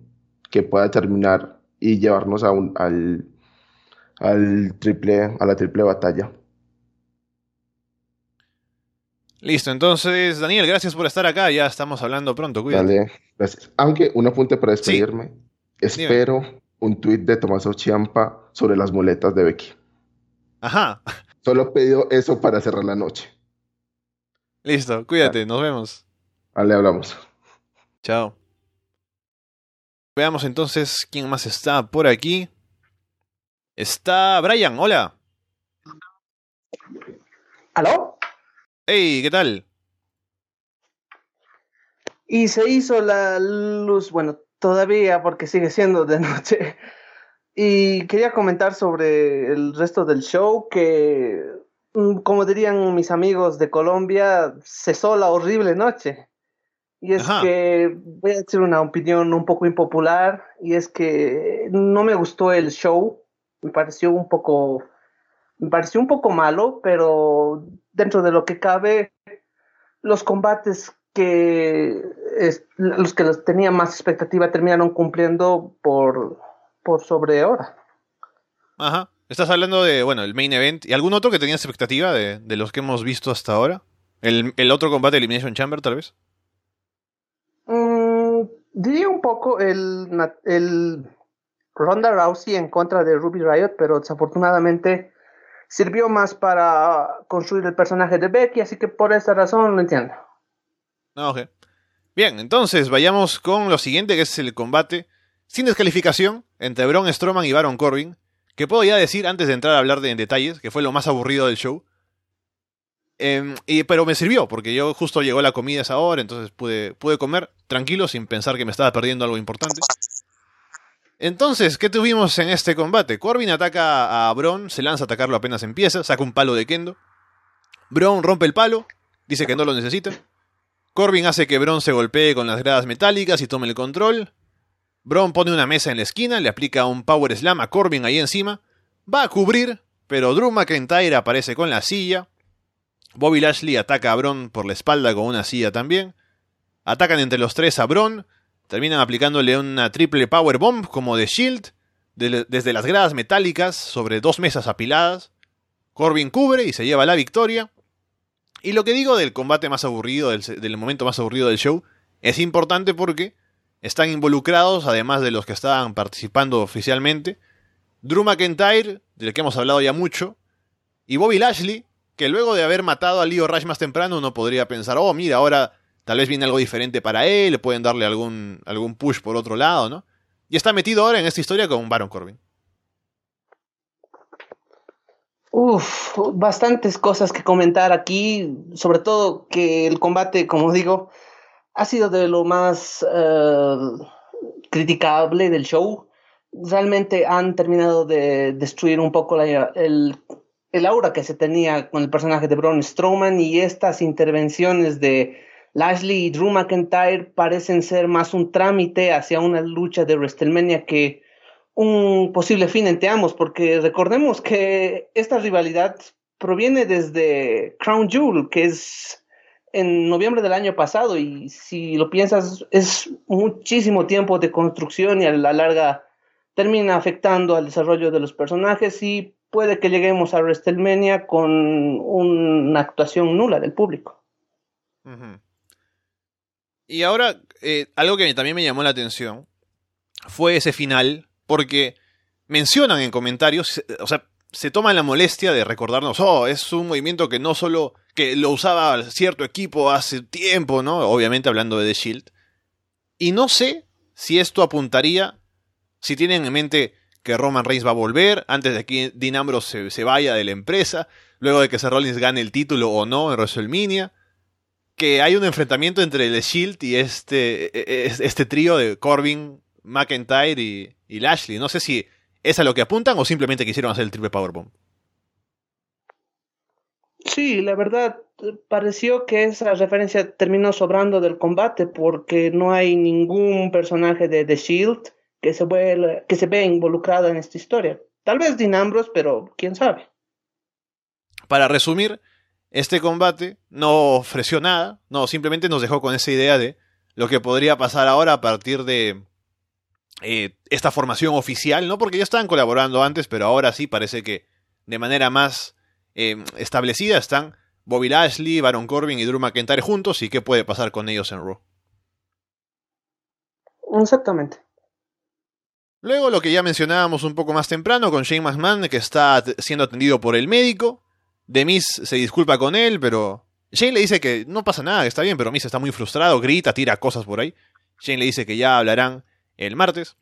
S3: que pueda terminar y llevarnos a un, al, al triple, a la triple batalla.
S1: Listo. Entonces, Daniel, gracias por estar acá. Ya estamos hablando pronto, cuídate.
S3: Dale, gracias. Aunque un apunte para despedirme. Espero un tuit de Tommaso Ciampa sobre las muletas de Becky.
S1: Ajá,
S3: Solo he pedido eso para cerrar la noche.
S1: listo, cuídate, nos vemos.
S3: Vale, hablamos.
S1: Chao. Veamos entonces quién más está por aquí. Está Brian, hola.
S4: ¿Aló?
S1: Hey, ¿qué tal?
S4: Y se hizo la luz, bueno, todavía porque sigue siendo de noche. Y quería comentar sobre el resto del show que, mm, como dirían mis amigos de Colombia, cesó la horrible noche. Y es
S1: Ajá.
S4: que voy a decir una opinión un poco impopular, y es que no me gustó el show, me pareció un poco, me pareció un poco malo, pero dentro de lo que cabe, los combates que es- los que los tenía más expectativa terminaron cumpliendo por, por sobre hora.
S1: Ajá. Estás hablando de, bueno, el main event. ¿Y algún otro que tenías expectativa de, de los que hemos visto hasta ahora? ¿El, el otro combate de Elimination Chamber, tal vez?
S4: Mm, diría un poco el, el Ronda Rousey en contra de Ruby Riot, pero desafortunadamente sirvió más para construir el personaje de Becky, así que por esa razón lo entiendo.
S1: No, ok. Bien, entonces vayamos con lo siguiente, que es el combate sin descalificación entre Braun Strowman y Baron Corbin. Que puedo ya decir antes de entrar a hablar de, en detalles, que fue lo más aburrido del show. Em, y, pero me sirvió, porque yo justo llegó la comida a esa hora, entonces pude, pude comer tranquilo sin pensar que me estaba perdiendo algo importante. Entonces, ¿qué tuvimos en este combate? Corbin ataca a Braun, se lanza a atacarlo apenas empieza, saca un palo de Kendo. Braun rompe el palo, dice que no lo necesita. Corbin hace que Braun se golpee con las gradas metálicas y tome el control. Braun pone una mesa en la esquina, le aplica un Power Slam a Corbin ahí encima. Va a cubrir, pero Drew McIntyre aparece con la silla. Bobby Lashley ataca a Braun por la espalda con una silla también. Atacan entre los tres a Braun. Terminan aplicándole una triple Power Bomb como de Shield de- desde las gradas metálicas sobre dos mesas apiladas. Corbin cubre y se lleva la victoria. Y lo que digo del combate más aburrido, del, del momento más aburrido del show, es importante porque están involucrados, además de los que estaban participando oficialmente, Drew McIntyre, del que hemos hablado ya mucho, y Bobby Lashley, que luego de haber matado a Leo Rush más temprano, uno podría pensar, oh, mira, ahora tal vez viene algo diferente para él, pueden darle algún, algún push por otro lado, ¿no? Y está metido ahora en esta historia con Baron Corbin.
S4: Uf, bastantes cosas que comentar aquí, sobre todo que el combate, como digo, ha sido de lo más eh, criticable del show. Realmente han terminado de destruir un poco el, el aura que se tenía con el personaje de Braun Strowman y estas intervenciones de Lashley y Drew McIntyre parecen ser más un trámite hacia una lucha de WrestleMania que un posible fin entre ambos, porque recordemos que esta rivalidad proviene desde Crown Jewel, que es en noviembre del año pasado, y si lo piensas, es muchísimo tiempo de construcción y a la larga termina afectando al desarrollo de los personajes y puede que lleguemos a WrestleMania con una actuación nula del público.
S1: Ujú. Y ahora, eh, algo que también me llamó la atención fue ese final, porque mencionan en comentarios, o sea, se toman la molestia de recordarnos, oh, es un movimiento que no solo, que lo usaba cierto equipo hace tiempo, ¿no? Obviamente hablando de The Shield. Y no sé si esto apuntaría, si tienen en mente que Roman Reigns va a volver antes de que Dean Ambrose se, vaya de la empresa, luego de que Seth Rollins gane el título o no en WrestleMania, que hay un enfrentamiento entre el Shield y este, e, e, este trío de Corbin, McIntyre y, y Lashley. No sé si es a lo que apuntan o simplemente quisieron hacer el triple powerbomb.
S4: Sí, la verdad, pareció que esa referencia terminó sobrando del combate porque no hay ningún personaje de The Shield que se, ve, que se ve involucrado en esta historia. Tal vez Dean Ambrose, pero quién sabe.
S1: Para resumir, este combate no ofreció nada, no, simplemente nos dejó con esa idea de lo que podría pasar ahora a partir de eh, esta formación oficial, ¿no? Porque ya estaban colaborando antes, pero ahora sí parece que de manera más eh, establecida están Bobby Lashley, Baron Corbin y Drew McIntyre juntos y qué puede pasar con ellos en Raw.
S4: Exactamente.
S1: Luego lo que ya mencionábamos un poco más temprano con Shane McMahon que está siendo atendido por el médico. Demis se disculpa con él, pero Shane le dice que no pasa nada, que está bien, pero Miz está muy frustrado, grita, tira cosas por ahí. Shane le dice que ya hablarán el martes.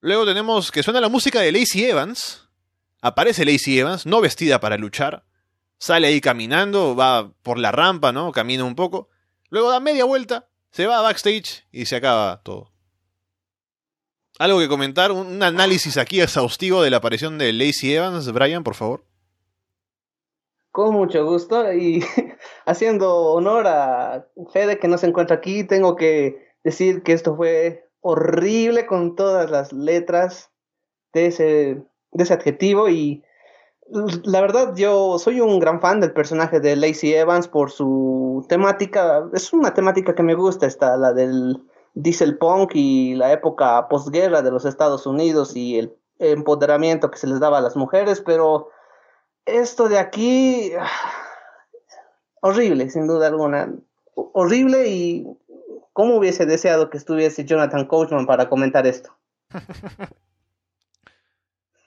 S1: Luego tenemos que suena la música de Lacey Evans. Aparece Lacey Evans, no vestida para luchar. Sale ahí caminando, va por la rampa, ¿no? Camina un poco. Luego da media vuelta, se va a backstage y se acaba todo. ¿Algo que comentar? Un análisis aquí exhaustivo de la aparición de Lacey Evans, Brian, por favor.
S4: Con mucho gusto y haciendo honor a Fede que no se encuentra aquí, tengo que decir que esto fue horrible con todas las letras de ese, de ese adjetivo y la verdad yo soy un gran fan del personaje de Lacey Evans por su temática, es una temática que me gusta, esta, la del diesel punk y la época posguerra de los Estados Unidos y el empoderamiento que se les daba a las mujeres, pero esto de aquí, horrible, sin duda alguna, horrible y ¿Cómo hubiese deseado que estuviese Jonathan Coachman para comentar esto?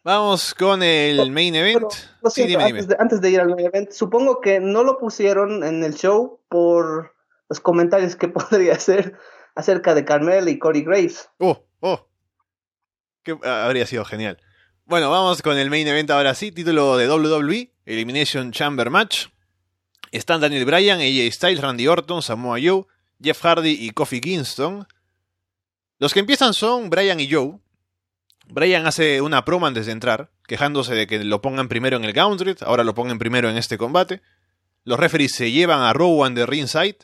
S1: Vamos con el main event.
S4: antes, De, ir al main event, supongo que no lo pusieron en el show por los comentarios que podría hacer acerca de Carmel y Corey Graves.
S1: Oh, oh. Que habría sido genial. Bueno, vamos con el main event ahora sí. Título de WWE, Elimination Chamber Match. Están Daniel Bryan, AJ Styles, Randy Orton, Samoa Joe, Jeff Hardy y Kofi Kingston. Los que empiezan son Brian y Joe. Brian hace una promo antes de entrar, quejándose de que lo pongan primero en el Gauntlet, ahora lo pongan primero en este combate. Los referees se llevan a Rowan de ringside.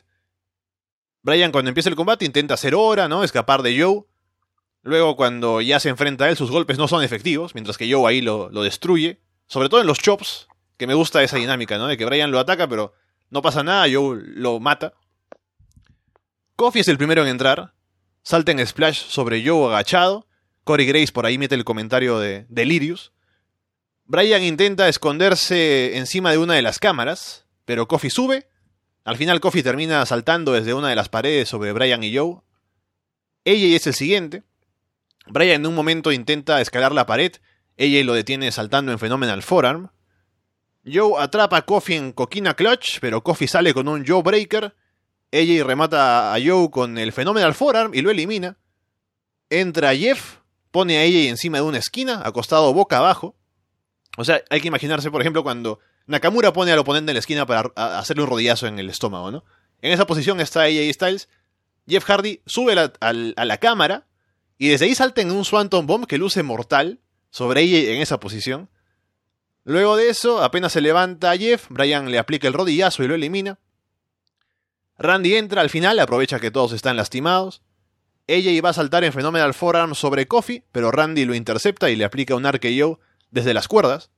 S1: Brian cuando empieza el combate intenta hacer hora, ¿no? Escapar de Joe. Luego cuando ya se enfrenta a él sus golpes no son efectivos, mientras que Joe ahí lo, lo destruye. Sobre todo en los chops, que me gusta esa dinámica, ¿no? De que Brian lo ataca pero no pasa nada, Joe lo mata. Kofi es el primero en entrar. Salta en splash sobre Joe agachado. Corey Grace por ahí mete el comentario de Delirious. Brian intenta esconderse encima de una de las cámaras, pero Kofi sube. Al final Kofi termina saltando desde una de las paredes sobre Brian y Joe. Ella es el siguiente. Brian en un momento intenta escalar la pared. Ella lo detiene saltando en Phenomenal Forearm. Joe atrapa a Kofi en Coquina Clutch, pero Kofi sale con un Joe Breaker ella remata a Joe con el Phenomenal Forearm y lo elimina. Entra Jeff, pone a ella encima de una esquina, acostado boca abajo. O sea, hay que imaginarse, por ejemplo, cuando Nakamura pone al oponente en la esquina para hacerle un rodillazo en el estómago, ¿no? En esa posición está AJ Styles. Jeff Hardy sube a la cámara y desde ahí salta en un Swanton Bomb que luce mortal sobre ella en esa posición. Luego de eso, apenas se levanta Jeff, Brian le aplica el rodillazo y lo elimina. Randy entra al final, aprovecha que todos están lastimados. Ella iba a saltar en Phenomenal Forearm sobre Kofi, pero Randy lo intercepta y le aplica un RKO desde las cuerdas.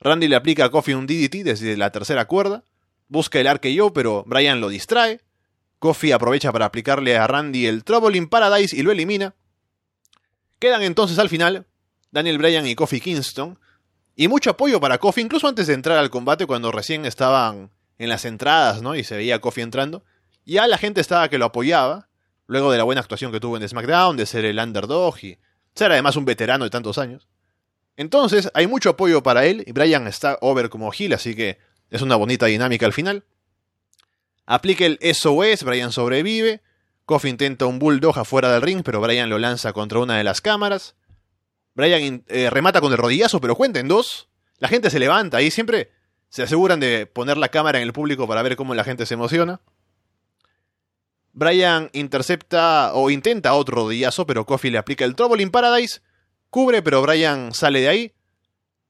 S1: Randy le aplica a Kofi un DDT desde la tercera cuerda. Busca el RKO, pero Brian lo distrae. Kofi aprovecha para aplicarle a Randy el Trouble in Paradise y lo elimina. Quedan entonces al final Daniel Bryan y Kofi Kingston. Y mucho apoyo para Kofi, incluso antes de entrar al combate, cuando recién estaban en las entradas, ¿no? Y se veía Kofi entrando. Ya la gente estaba que lo apoyaba, luego de la buena actuación que tuvo en SmackDown, de ser el underdog y ser además un veterano de tantos años. Entonces, hay mucho apoyo para él y Brian está over como Gil, así que es una bonita dinámica al final. Aplica el SOS, Brian sobrevive. Kofi intenta un bulldog afuera del ring, pero Bryan lo lanza contra una de las cámaras. Bryan eh, remata con el rodillazo, pero cuenta en dos. La gente se levanta y siempre se aseguran de poner la cámara en el público para ver cómo la gente se emociona. Bryan intercepta o intenta otro rodillazo, pero Kofi le aplica el Trouble in Paradise. Cubre, pero Bryan sale de ahí.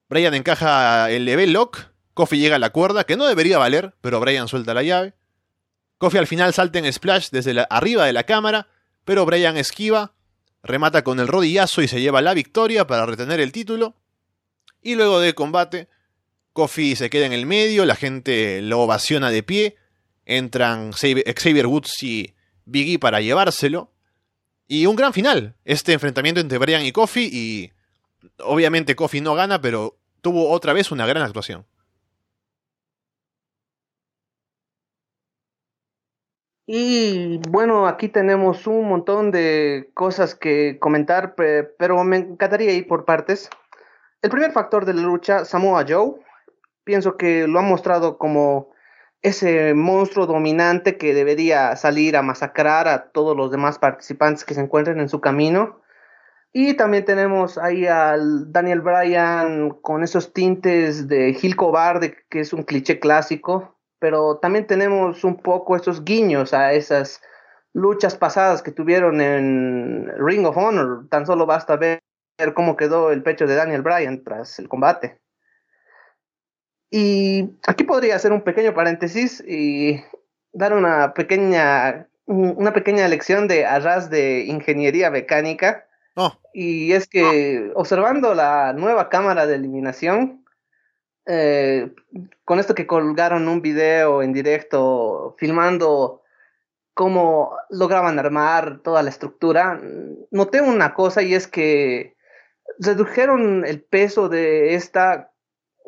S1: Bryan encaja el level lock. Kofi llega a la cuerda, que no debería valer, pero Bryan suelta la llave. Kofi al final salta en splash desde arriba de la cámara, pero Bryan esquiva, remata con el rodillazo y se lleva la victoria para retener el título. Y luego de combate, Kofi se queda en el medio, la gente lo ovaciona de pie, entran Xavier Woods y Biggie para llevárselo. Y un gran final, este enfrentamiento entre Bryan y Kofi y obviamente Kofi no gana, pero tuvo otra vez una gran actuación.
S4: Y bueno, aquí tenemos un montón de cosas que comentar, pero me encantaría ir por partes. El primer factor de la lucha, Samoa Joe, pienso que lo ha mostrado como ese monstruo dominante que debería salir a masacrar a todos los demás participantes que se encuentren en su camino. Y también tenemos ahí al Daniel Bryan con esos tintes de Gil Cobarde, que es un cliché clásico, pero también tenemos un poco esos guiños a esas luchas pasadas que tuvieron en Ring of Honor. Tan solo basta ver cómo quedó el pecho de Daniel Bryan tras el combate. Y aquí podría hacer un pequeño paréntesis y dar una pequeña, una pequeña lección de arras de ingeniería mecánica. Oh. Y es que observando la nueva cámara de eliminación, eh, con esto que colgaron un video en directo filmando cómo lograban armar toda la estructura, noté una cosa y es que redujeron el peso de esta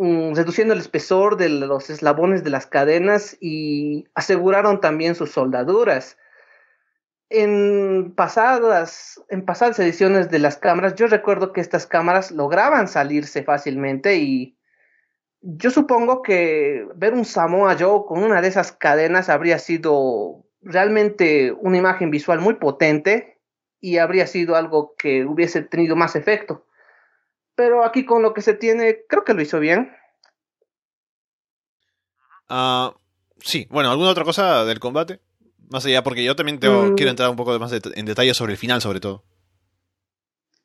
S4: Mm, reduciendo el espesor de los eslabones de las cadenas y aseguraron también sus soldaduras. En pasadas, en pasadas ediciones de las cámaras, yo recuerdo que estas cámaras lograban salirse fácilmente y yo supongo que ver un Samoa Joe con una de esas cadenas habría sido realmente una imagen visual muy potente y habría sido algo que hubiese tenido más efecto pero aquí con lo que se tiene, creo que lo hizo bien.
S1: Ah, sí, bueno, ¿alguna otra cosa del combate? Más allá, porque yo también tengo, mm. quiero entrar un poco más en detalle sobre el final, sobre todo.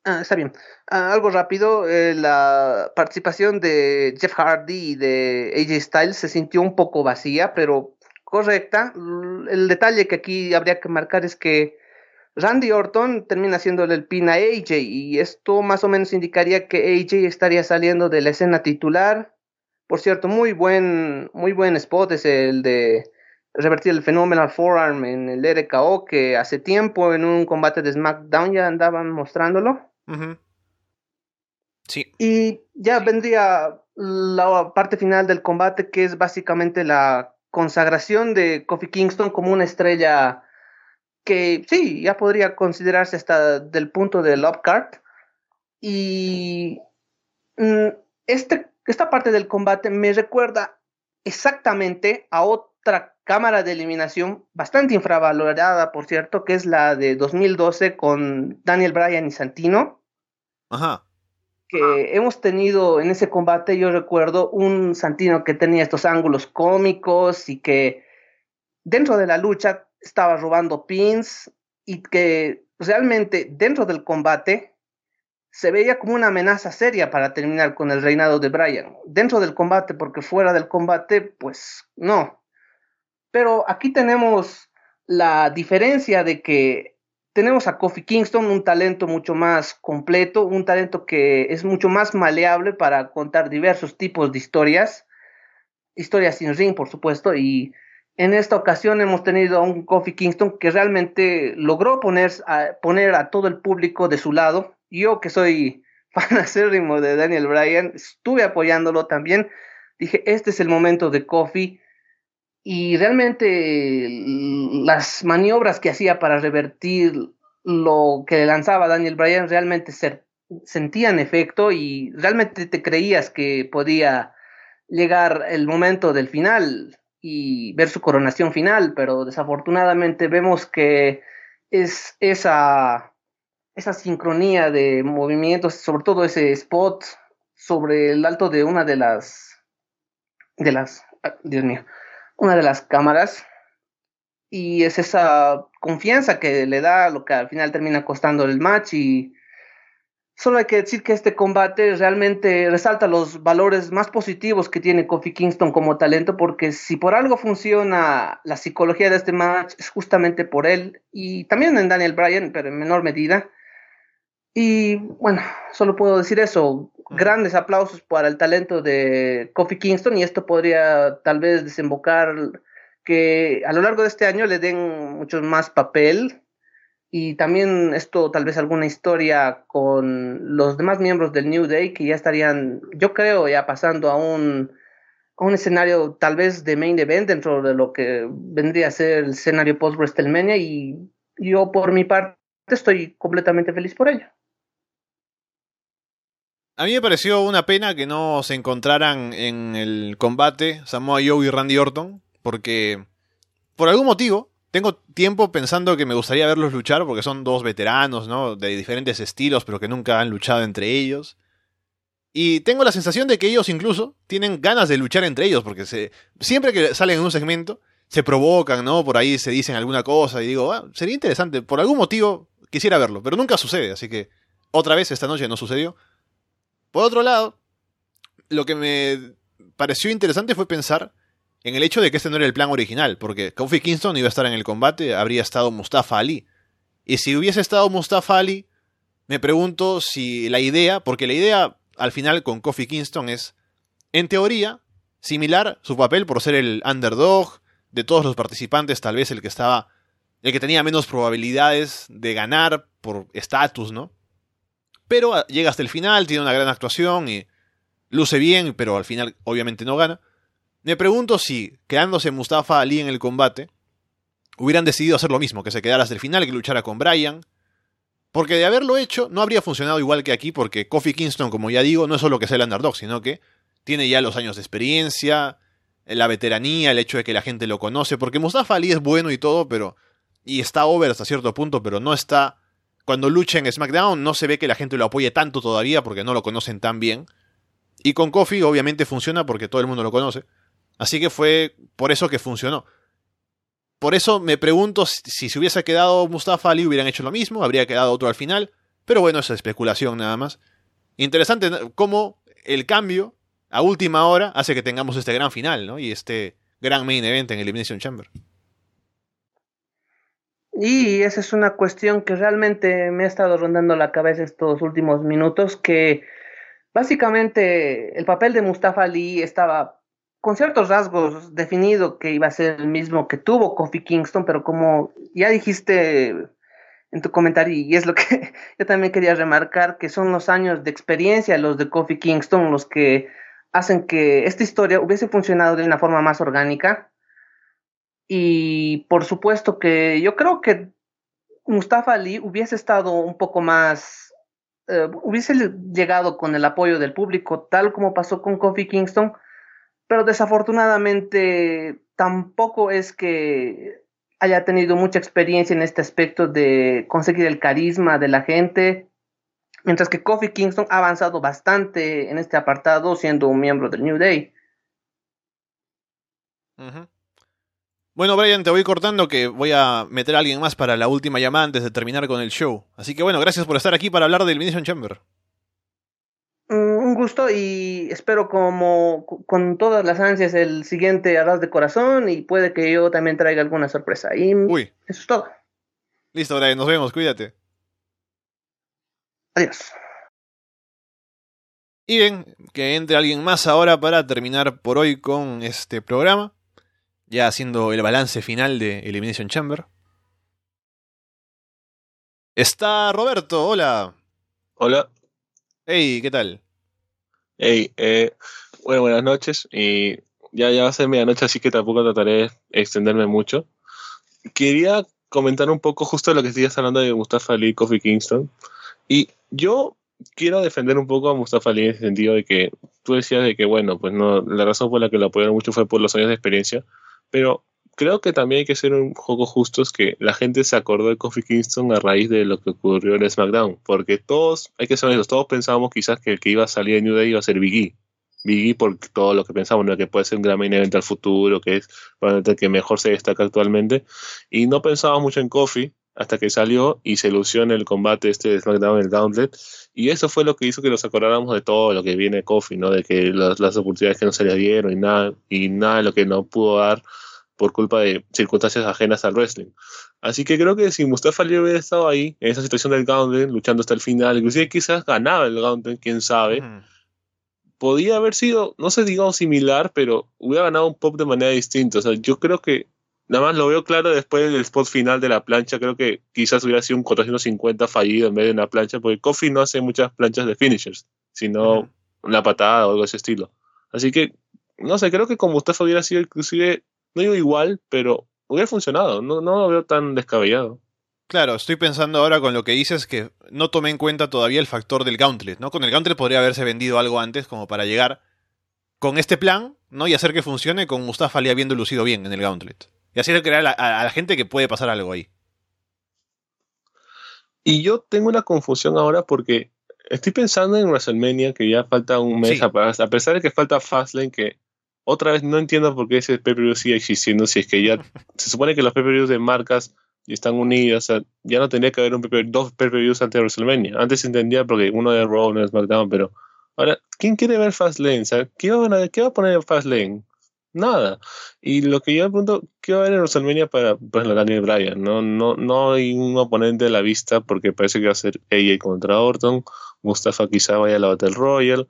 S4: Ah, está bien. Ah, algo rápido, eh, la participación de Jeff Hardy y de AJ Styles se sintió un poco vacía, pero correcta. El detalle que aquí habría que marcar es que Randy Orton termina haciéndole el pin a AJ y esto más o menos indicaría que AJ estaría saliendo de la escena titular. Por cierto, muy buen, muy buen spot es el de revertir el Phenomenal Forearm en el RKO que hace tiempo en un combate de SmackDown ya andaban mostrándolo.
S1: Sí.
S4: Y ya vendría la parte final del combate que es básicamente la consagración de Kofi Kingston como una estrella que sí, ya podría considerarse hasta del punto del upcard. Y mm, este, esta parte del combate me recuerda exactamente a otra cámara de eliminación bastante infravalorada, por cierto, que es la de 2012 con Daniel Bryan y Santino.
S1: Ajá.
S4: Que hemos tenido en ese combate, yo recuerdo, un Santino que tenía estos ángulos cómicos y que dentro de la lucha estaba robando pins y que realmente dentro del combate se veía como una amenaza seria para terminar con el reinado de Bryan. Dentro del combate, porque fuera del combate, pues no. Pero aquí tenemos la diferencia de que tenemos a Kofi Kingston, un talento mucho más completo, un talento que es mucho más maleable para contar diversos tipos de historias, historias sin ring, por supuesto, y en esta ocasión hemos tenido a un Kofi Kingston que realmente logró poner a, poner a todo el público de su lado. Yo que soy fan acérrimo de Daniel Bryan, estuve apoyándolo también. Dije, este es el momento de Kofi. Y realmente las maniobras que hacía para revertir lo que lanzaba Daniel Bryan realmente sentían efecto y realmente te creías que podía llegar el momento del final y ver su coronación final, pero desafortunadamente vemos que es esa, esa sincronía de movimientos, sobre todo ese spot sobre el alto de una de las, de las, ah, Dios mío, una de las cámaras. Y es esa confianza que le da lo que al final termina costando el match y Solo hay que decir que este combate realmente resalta los valores más positivos que tiene Kofi Kingston como talento, porque si por algo funciona la psicología de este match, es justamente por él y también en Daniel Bryan, pero en menor medida. Y bueno, solo puedo decir eso. Grandes aplausos para el talento de Kofi Kingston y esto podría tal vez desembocar que a lo largo de este año le den mucho más papel y también esto tal vez alguna historia con los demás miembros del New Day que ya estarían, yo creo, ya pasando a un, a un escenario tal vez de main event dentro de lo que vendría a ser el escenario post WrestleMania y yo por mi parte estoy completamente feliz por ello.
S1: A mí me pareció una pena que no se encontraran en el combate Samoa Joe y Randy Orton, porque por algún motivo tengo tiempo pensando que me gustaría verlos luchar porque son dos veteranos, ¿no? De diferentes estilos, pero que nunca han luchado entre ellos. Y tengo la sensación de que ellos incluso tienen ganas de luchar entre ellos, porque se, siempre que salen en un segmento se provocan, ¿no? Por ahí se dicen alguna cosa y digo, ah, sería interesante, por algún motivo quisiera verlo, pero nunca sucede, así que otra vez esta noche no sucedió. Por otro lado, lo que me pareció interesante fue pensar en el hecho de que este no era el plan original, porque Kofi Kingston iba a estar en el combate, habría estado Mustafa Ali. Y si hubiese estado Mustafa Ali, me pregunto si la idea, porque la idea al final con Kofi Kingston es, en teoría, similar su papel por ser el underdog de todos los participantes, tal vez el que estaba, el que tenía menos probabilidades de ganar por estatus, ¿no? Pero ah, llega hasta el final, tiene una gran actuación y luce bien, pero al final obviamente no gana. Me pregunto si, quedándose Mustafa Ali en el combate, hubieran decidido hacer lo mismo, que se quedara hasta el final, que luchara con Bryan. Porque de haberlo hecho, no habría funcionado igual que aquí, porque Kofi Kingston, como ya digo, no es solo que sea el underdog, sino que tiene ya los años de experiencia, la veteranía, el hecho de que la gente lo conoce, porque Mustafa Ali es bueno y todo, pero. y está over hasta cierto punto, pero no está. Cuando lucha en SmackDown, no se ve que la gente lo apoye tanto todavía porque no lo conocen tan bien. Y con Kofi, obviamente, funciona porque todo el mundo lo conoce. Así que fue por eso que funcionó. Por eso me pregunto si se hubiese quedado Mustafa Ali hubieran hecho lo mismo, habría quedado otro al final. Pero bueno, es especulación nada más. Interesante cómo el cambio a última hora hace que tengamos este gran final, ¿no? Y este gran main event en Elimination Chamber.
S4: Y esa es una cuestión que realmente me ha estado rondando la cabeza estos últimos minutos, que básicamente el papel de Mustafa Ali estaba con ciertos rasgos definido que iba a ser el mismo que tuvo Kofi Kingston, pero como ya dijiste en tu comentario, y es lo que yo también quería remarcar, que son los años de experiencia, los de Kofi Kingston, los que hacen que esta historia hubiese funcionado de una forma más orgánica. Y por supuesto que yo creo que Mustafa Ali hubiese estado un poco más, eh, hubiese llegado con el apoyo del público, tal como pasó con Kofi Kingston, pero desafortunadamente tampoco es que haya tenido mucha experiencia en este aspecto de conseguir el carisma de la gente, mientras que Kofi Kingston ha avanzado bastante en este apartado siendo un miembro del New Day.
S1: Bueno, Brian, te voy cortando que voy a meter a alguien más para la última llamada antes de terminar con el show. Así que bueno, gracias por estar aquí para hablar del Elimination Chamber.
S4: Mm, un gusto y espero como con todas las ansias el siguiente Arras de Corazón y puede que yo también traiga alguna sorpresa. Y Uy. eso es todo.
S1: Listo, Brian, nos vemos, cuídate.
S4: Adiós.
S1: Y bien, que entre alguien más ahora para terminar por hoy con este programa, ya haciendo el balance final de Elimination Chamber. Está Roberto, hola.
S5: Hola.
S1: Hey, ¿qué tal?
S5: Hey, eh, bueno, buenas noches. Y ya, ya va a ser medianoche, así que tampoco trataré de extenderme mucho. Quería comentar un poco justo lo que estabas hablando de Mustafa Ali y Kofi Kingston. Y yo quiero defender un poco a Mustafa Ali en el sentido de que tú decías de que, bueno, pues no, la razón por la que lo apoyaron mucho fue por los años de experiencia, pero creo que también hay que ser un poco justos que la gente se acordó de Kofi Kingston a raíz de lo que ocurrió en SmackDown, porque todos, hay que ser honestos, todos pensábamos quizás que el que iba a salir de New Day iba a ser Biggie. Biggie por todo lo que pensamos, ¿no? que puede ser un gran main event al futuro, que es el que mejor se destaca actualmente, y no pensábamos mucho en Kofi hasta que salió y se lució en el combate este de SmackDown, el Gauntlet, y eso fue lo que hizo que nos acordáramos de todo lo que viene Kofi, ¿no? De que las, las oportunidades que no se le dieron y nada, y nada de lo que no pudo dar por culpa de circunstancias ajenas al wrestling. Así que creo que si Mustafa Ali hubiera estado ahí, en esa situación del Gauntlet, luchando hasta el final, inclusive quizás ganaba el Gauntlet, quién sabe,
S1: Ujú.
S5: podía haber sido, no sé, digamos similar, pero hubiera ganado un pop de manera distinta. O sea, yo creo que, nada más lo veo claro después del spot final de la plancha, creo que quizás hubiera sido un 450 fallido en vez de una plancha, porque Kofi no hace muchas planchas de finishers, sino una patada o algo de ese estilo. Así que, no sé, creo que con Mustafa hubiera sido inclusive, no digo igual, pero hubiera funcionado. No, no lo veo tan descabellado.
S1: Claro, estoy pensando ahora con lo que dices que no tomé en cuenta todavía el factor del Gauntlet, ¿no? Con el Gauntlet podría haberse vendido algo antes como para llegar con este plan, ¿no? Y hacer que funcione con Mustafa Ali habiendo lucido bien en el Gauntlet. Y así creer a la, a la gente que puede pasar algo ahí.
S5: Y yo tengo una confusión ahora porque estoy pensando en WrestleMania, que ya falta un mes,
S1: Sí.
S5: a, pesar de que falta Fastlane, que otra vez no entiendo por qué ese pay-per-view sigue existiendo, si es que ya se supone que los pay-per-views de marcas ya están unidos, o sea, ya no tendría que haber un pay-per- dos pay-per-views antes de WrestleMania. Antes se entendía porque uno de Raw, uno de SmackDown, pero ahora, ¿quién quiere ver Fastlane? O sea, ¿qué va a, qué va a poner en Fastlane? Nada. Y lo que yo me pregunto, ¿qué va a haber en WrestleMania para ejemplo, Daniel Bryan? No, no, no hay un oponente a la vista porque parece que va a ser AJ contra Orton, Mustafa quizá vaya a la Battle Royale.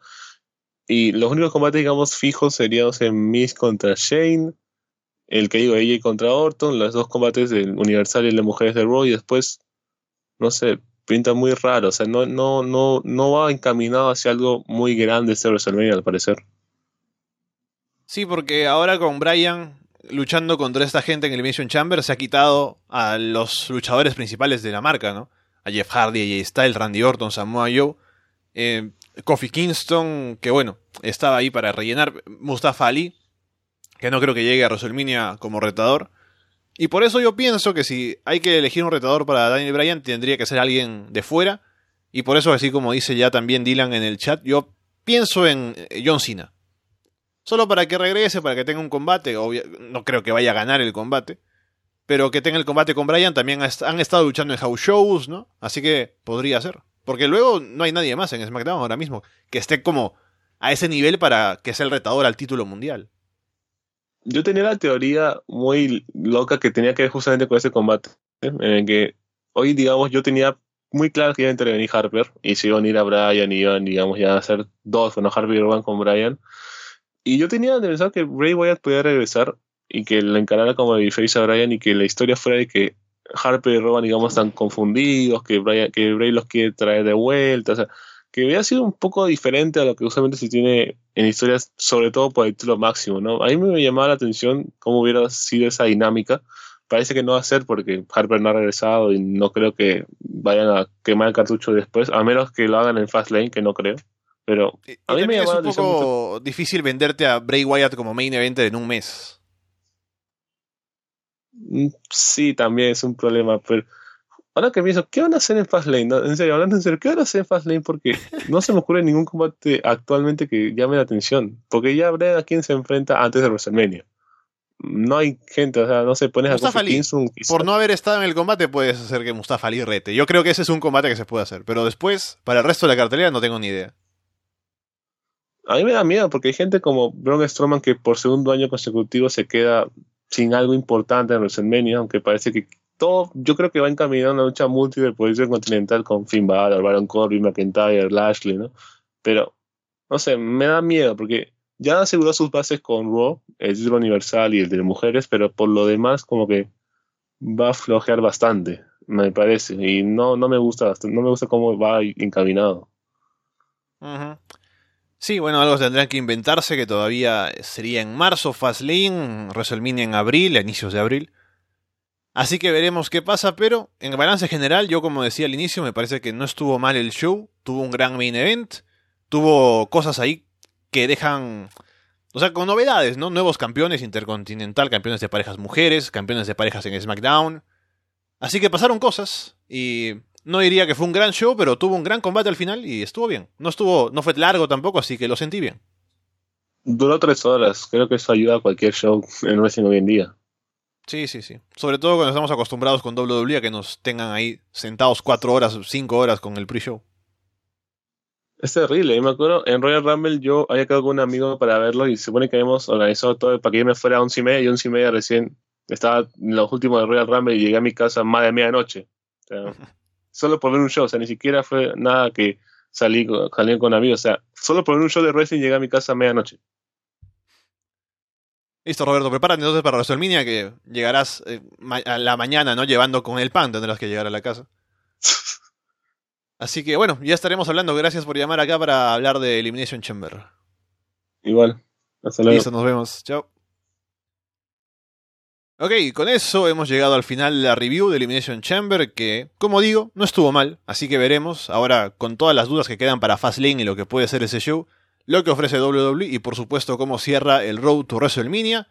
S5: Y los únicos combates, digamos, fijos serían o sea, Miz contra Shane, el que digo AJ contra Orton, los dos combates del Universal y de Mujeres de Raw, y después, no sé, pinta muy raro. O sea, no, no, no, no va encaminado hacia algo muy grande este WrestleMania, al parecer.
S1: Sí, porque ahora con Bryan luchando contra esta gente en Elimination Chamber se ha quitado a los luchadores principales de la marca, ¿no? A Jeff Hardy, AJ Styles, Randy Orton, Samoa Joe, eh, Kofi Kingston, que bueno, estaba ahí para rellenar, Mustafa Ali, que no creo que llegue a WrestleMania como retador. Y por eso yo pienso que si hay que elegir un retador para Daniel Bryan, tendría que ser alguien de fuera. Y por eso, así como dice ya también Dylan en el chat, yo pienso en eh, John Cena. Solo para que regrese, para que tenga un combate. Obvia- no creo que vaya a ganar el combate. Pero que tenga el combate con Bryan. También han estado luchando en house shows, ¿no? Así que podría ser. Porque luego no hay nadie más en SmackDown ahora mismo que esté como a ese nivel para que sea el retador al título mundial.
S5: yo tenía la teoría muy loca que tenía que ver justamente con ese combate, en el que hoy, digamos, yo tenía muy claro que iba a intervenir Harper y se iban a ir a Bryan y iban, digamos, ya a hacer dos, bueno, Harper y Rowan con Bryan. Y yo tenía de pensar que Bray Wyatt podía regresar y que le encarara como babyface a Bryan y que la historia fuera de que Harper y Rowan, digamos, están confundidos, que, Bryan, que Bray los quiere traer de vuelta, o sea, que hubiera sido un poco diferente a lo que usualmente se tiene en historias, sobre todo por el título máximo, ¿no? A mí me llamaba la atención cómo hubiera sido esa dinámica. Parece que no va a ser porque Harper no ha regresado y no creo que vayan a quemar el cartucho después, a menos que lo hagan en Fastlane, que no creo. Pero
S1: Y, y
S5: A mí me
S1: también es un poco difícil venderte a Bray Wyatt como main event en un mes.
S5: mm, sí, también es un problema. Pero ahora que pienso, ¿qué van a hacer en Fastlane? No, en serio, hablando en serio, ¿qué van a hacer en Fastlane? Porque no se me ocurre ningún combate actualmente que llame la atención. Porque ya habrá a quién se enfrenta antes de WrestleMania. No hay gente, o sea, no se pones a
S1: Mustafa
S5: Kofi
S1: Ali,
S5: Kingston.
S1: Por no haber estado en el combate puedes hacer que Mustafa Ali rete. Yo creo que ese es un combate que se puede hacer. Pero después, para el resto de la cartelera, no tengo ni idea.
S5: A mí me da miedo porque hay gente como Braun Strowman que por segundo año consecutivo se queda sin algo importante en WrestleMania, aunque parece que todo, yo creo que va encaminado a una lucha multi de posición continental con Finn Balor, Baron Corbin, McIntyre, Lashley, ¿no? Pero, no sé, me da miedo porque ya aseguró sus bases con Raw, el título universal y el de mujeres, pero por lo demás como que va a flojear bastante, me parece, y no, no me gusta, no me gusta cómo va encaminado.
S1: Ujú. Sí, bueno, algo tendrán que inventarse que todavía sería en marzo, Fastlane, WrestleMania en abril, a inicios de abril. Así que veremos qué pasa, pero en balance general, yo como decía al inicio, me parece que no estuvo mal el show, tuvo un gran main event, tuvo cosas ahí que dejan, O sea, con novedades, ¿no? Nuevos campeones intercontinental, campeones de parejas mujeres, campeones de parejas en SmackDown. Así que pasaron cosas y no diría que fue un gran show, pero tuvo un gran combate al final y estuvo bien. No estuvo, no fue largo tampoco, así que lo sentí bien.
S5: Duró tres horas. Creo que eso ayuda a cualquier show en wrestling hoy en día.
S1: Sí, sí, sí. Sobre todo cuando estamos acostumbrados con WWE a que nos tengan ahí sentados cuatro horas, cinco horas con el pre-show.
S5: Es terrible. Yo me acuerdo, en Royal Rumble yo había quedado con un amigo para verlo y se supone que habíamos organizado todo para que yo me fuera a once y media y once y media recién estaba en los últimos de Royal Rumble y llegué a mi casa más de medianoche. O sea, solo por ver un show, o sea, ni siquiera fue nada que salí, salí con amigos, o sea, solo por ver un show de wrestling llegué a mi casa a medianoche.
S1: Listo, Roberto, prepárate entonces para WrestleMania que llegarás eh, a la mañana, ¿no? Llevando con el pan, tendrás que llegar a la casa. Así que bueno, ya estaremos hablando. Gracias por llamar acá para hablar de Elimination Chamber.
S5: Igual. Hasta luego.
S1: Listo, nos vemos. Chao. Ok, con eso hemos llegado al final de la review de Elimination Chamber, que, como digo, no estuvo mal, así que veremos, ahora con todas las dudas que quedan para Fastlane y lo que puede ser ese show, lo que ofrece WWE y por supuesto cómo cierra el Road to WrestleMania.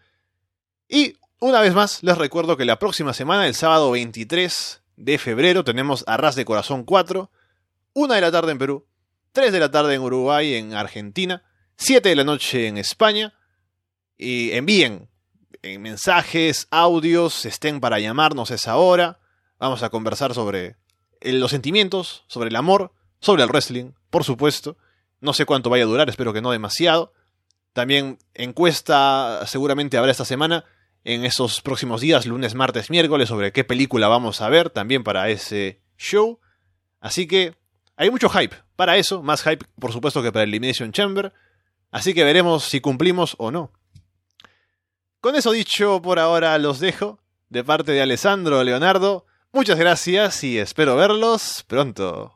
S1: Y una vez más, les recuerdo que la próxima semana, el sábado 23 de febrero, tenemos Arras de Corazón 4, 1 de la tarde en Perú, 3 de la tarde en Uruguay, en Argentina, 7 de la noche en España, y envíen en mensajes, audios, estén para llamarnos esa hora. Vamos a conversar sobre el- los sentimientos, sobre el amor, sobre el wrestling, por supuesto. No sé cuánto vaya a durar, espero que no demasiado. También encuesta seguramente habrá esta semana, en esos próximos días, lunes, martes, miércoles, sobre qué película vamos a ver también para ese show. Así que hay mucho hype para eso, más hype por supuesto que para Elimination Chamber. Así que veremos si cumplimos o no. Con eso dicho, por ahora los dejo. De parte de Alessandro Leonardo, muchas gracias y espero verlos pronto.